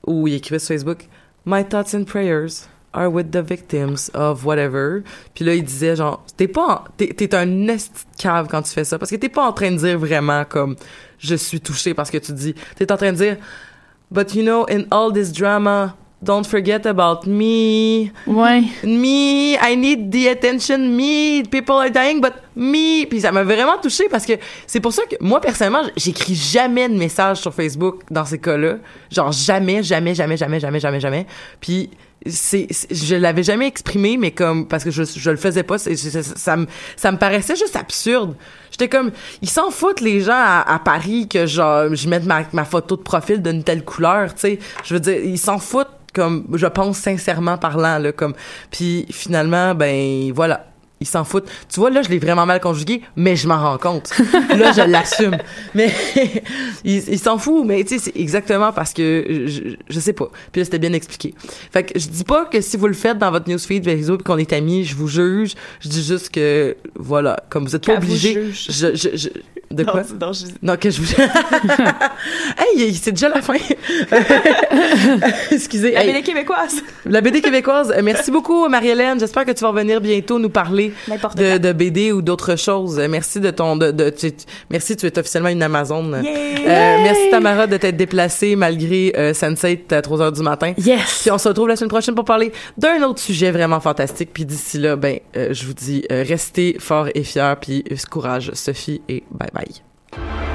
ou ils écrivaient sur Facebook My thoughts and prayers are with the victims of whatever. Puis là, il disait genre, t'es pas, t'es, un esti cave quand tu fais ça, parce que t'es pas en train de dire vraiment comme, je suis touché parce que tu dis, t'es en train de dire, but you know, in all this drama, don't forget about me. Ouais. Me, I need the attention. Me, people are dying, but me. Puis ça m'a vraiment touché parce que c'est pour ça que moi personnellement, j'écris jamais de messages sur Facebook dans ces cas-là. Genre jamais, jamais, jamais, jamais, jamais, jamais, jamais. Puis c'est, je l'avais jamais exprimé, mais comme parce que je, je le faisais pas, c'est- c'est- ça, me ça me paraissait juste absurde. J'étais comme, ils s'en foutent les gens à, à Paris que genre je mette ma, ma photo de profil d'une telle couleur, tu sais. Je veux dire, ils s'en foutent comme je pense sincèrement parlant là comme puis finalement ben voilà ils s'en foutent. Tu vois, là, je l'ai vraiment mal conjugué, mais je m'en rends compte. là, je l'assume. [laughs] Mais [laughs] il, il s'en fout, mais tu sais, c'est exactement parce que je, je sais pas. Puis là, c'était bien expliqué. Fait que je dis pas que si vous le faites dans votre newsfeed Facebook puis qu'on est amis, je vous juge. Je dis juste que, voilà, comme vous êtes pas obligé. Je, je, je- de quoi? non, je- Non, que je vous. [laughs] hey, c'est déjà la fin. [laughs] Excusez. La Hey, BD québécoise. la BD québécoise. Euh, Merci beaucoup, Marie-Hélène. J'espère que tu vas revenir bientôt nous parler de, BD ou d'autres choses. Euh, Merci de ton, de, de- tu- tu- merci, tu es officiellement une Amazon. Yeah! Euh, merci Tamara de t'être déplacée malgré euh, Sunset à 3 heures du matin. Yes. Puis on se retrouve la semaine prochaine pour parler d'un autre sujet vraiment fantastique. Puis d'ici là, ben, euh, je vous dis, restez forts et fiers. Puis courage, Sophie, et bye bye travail.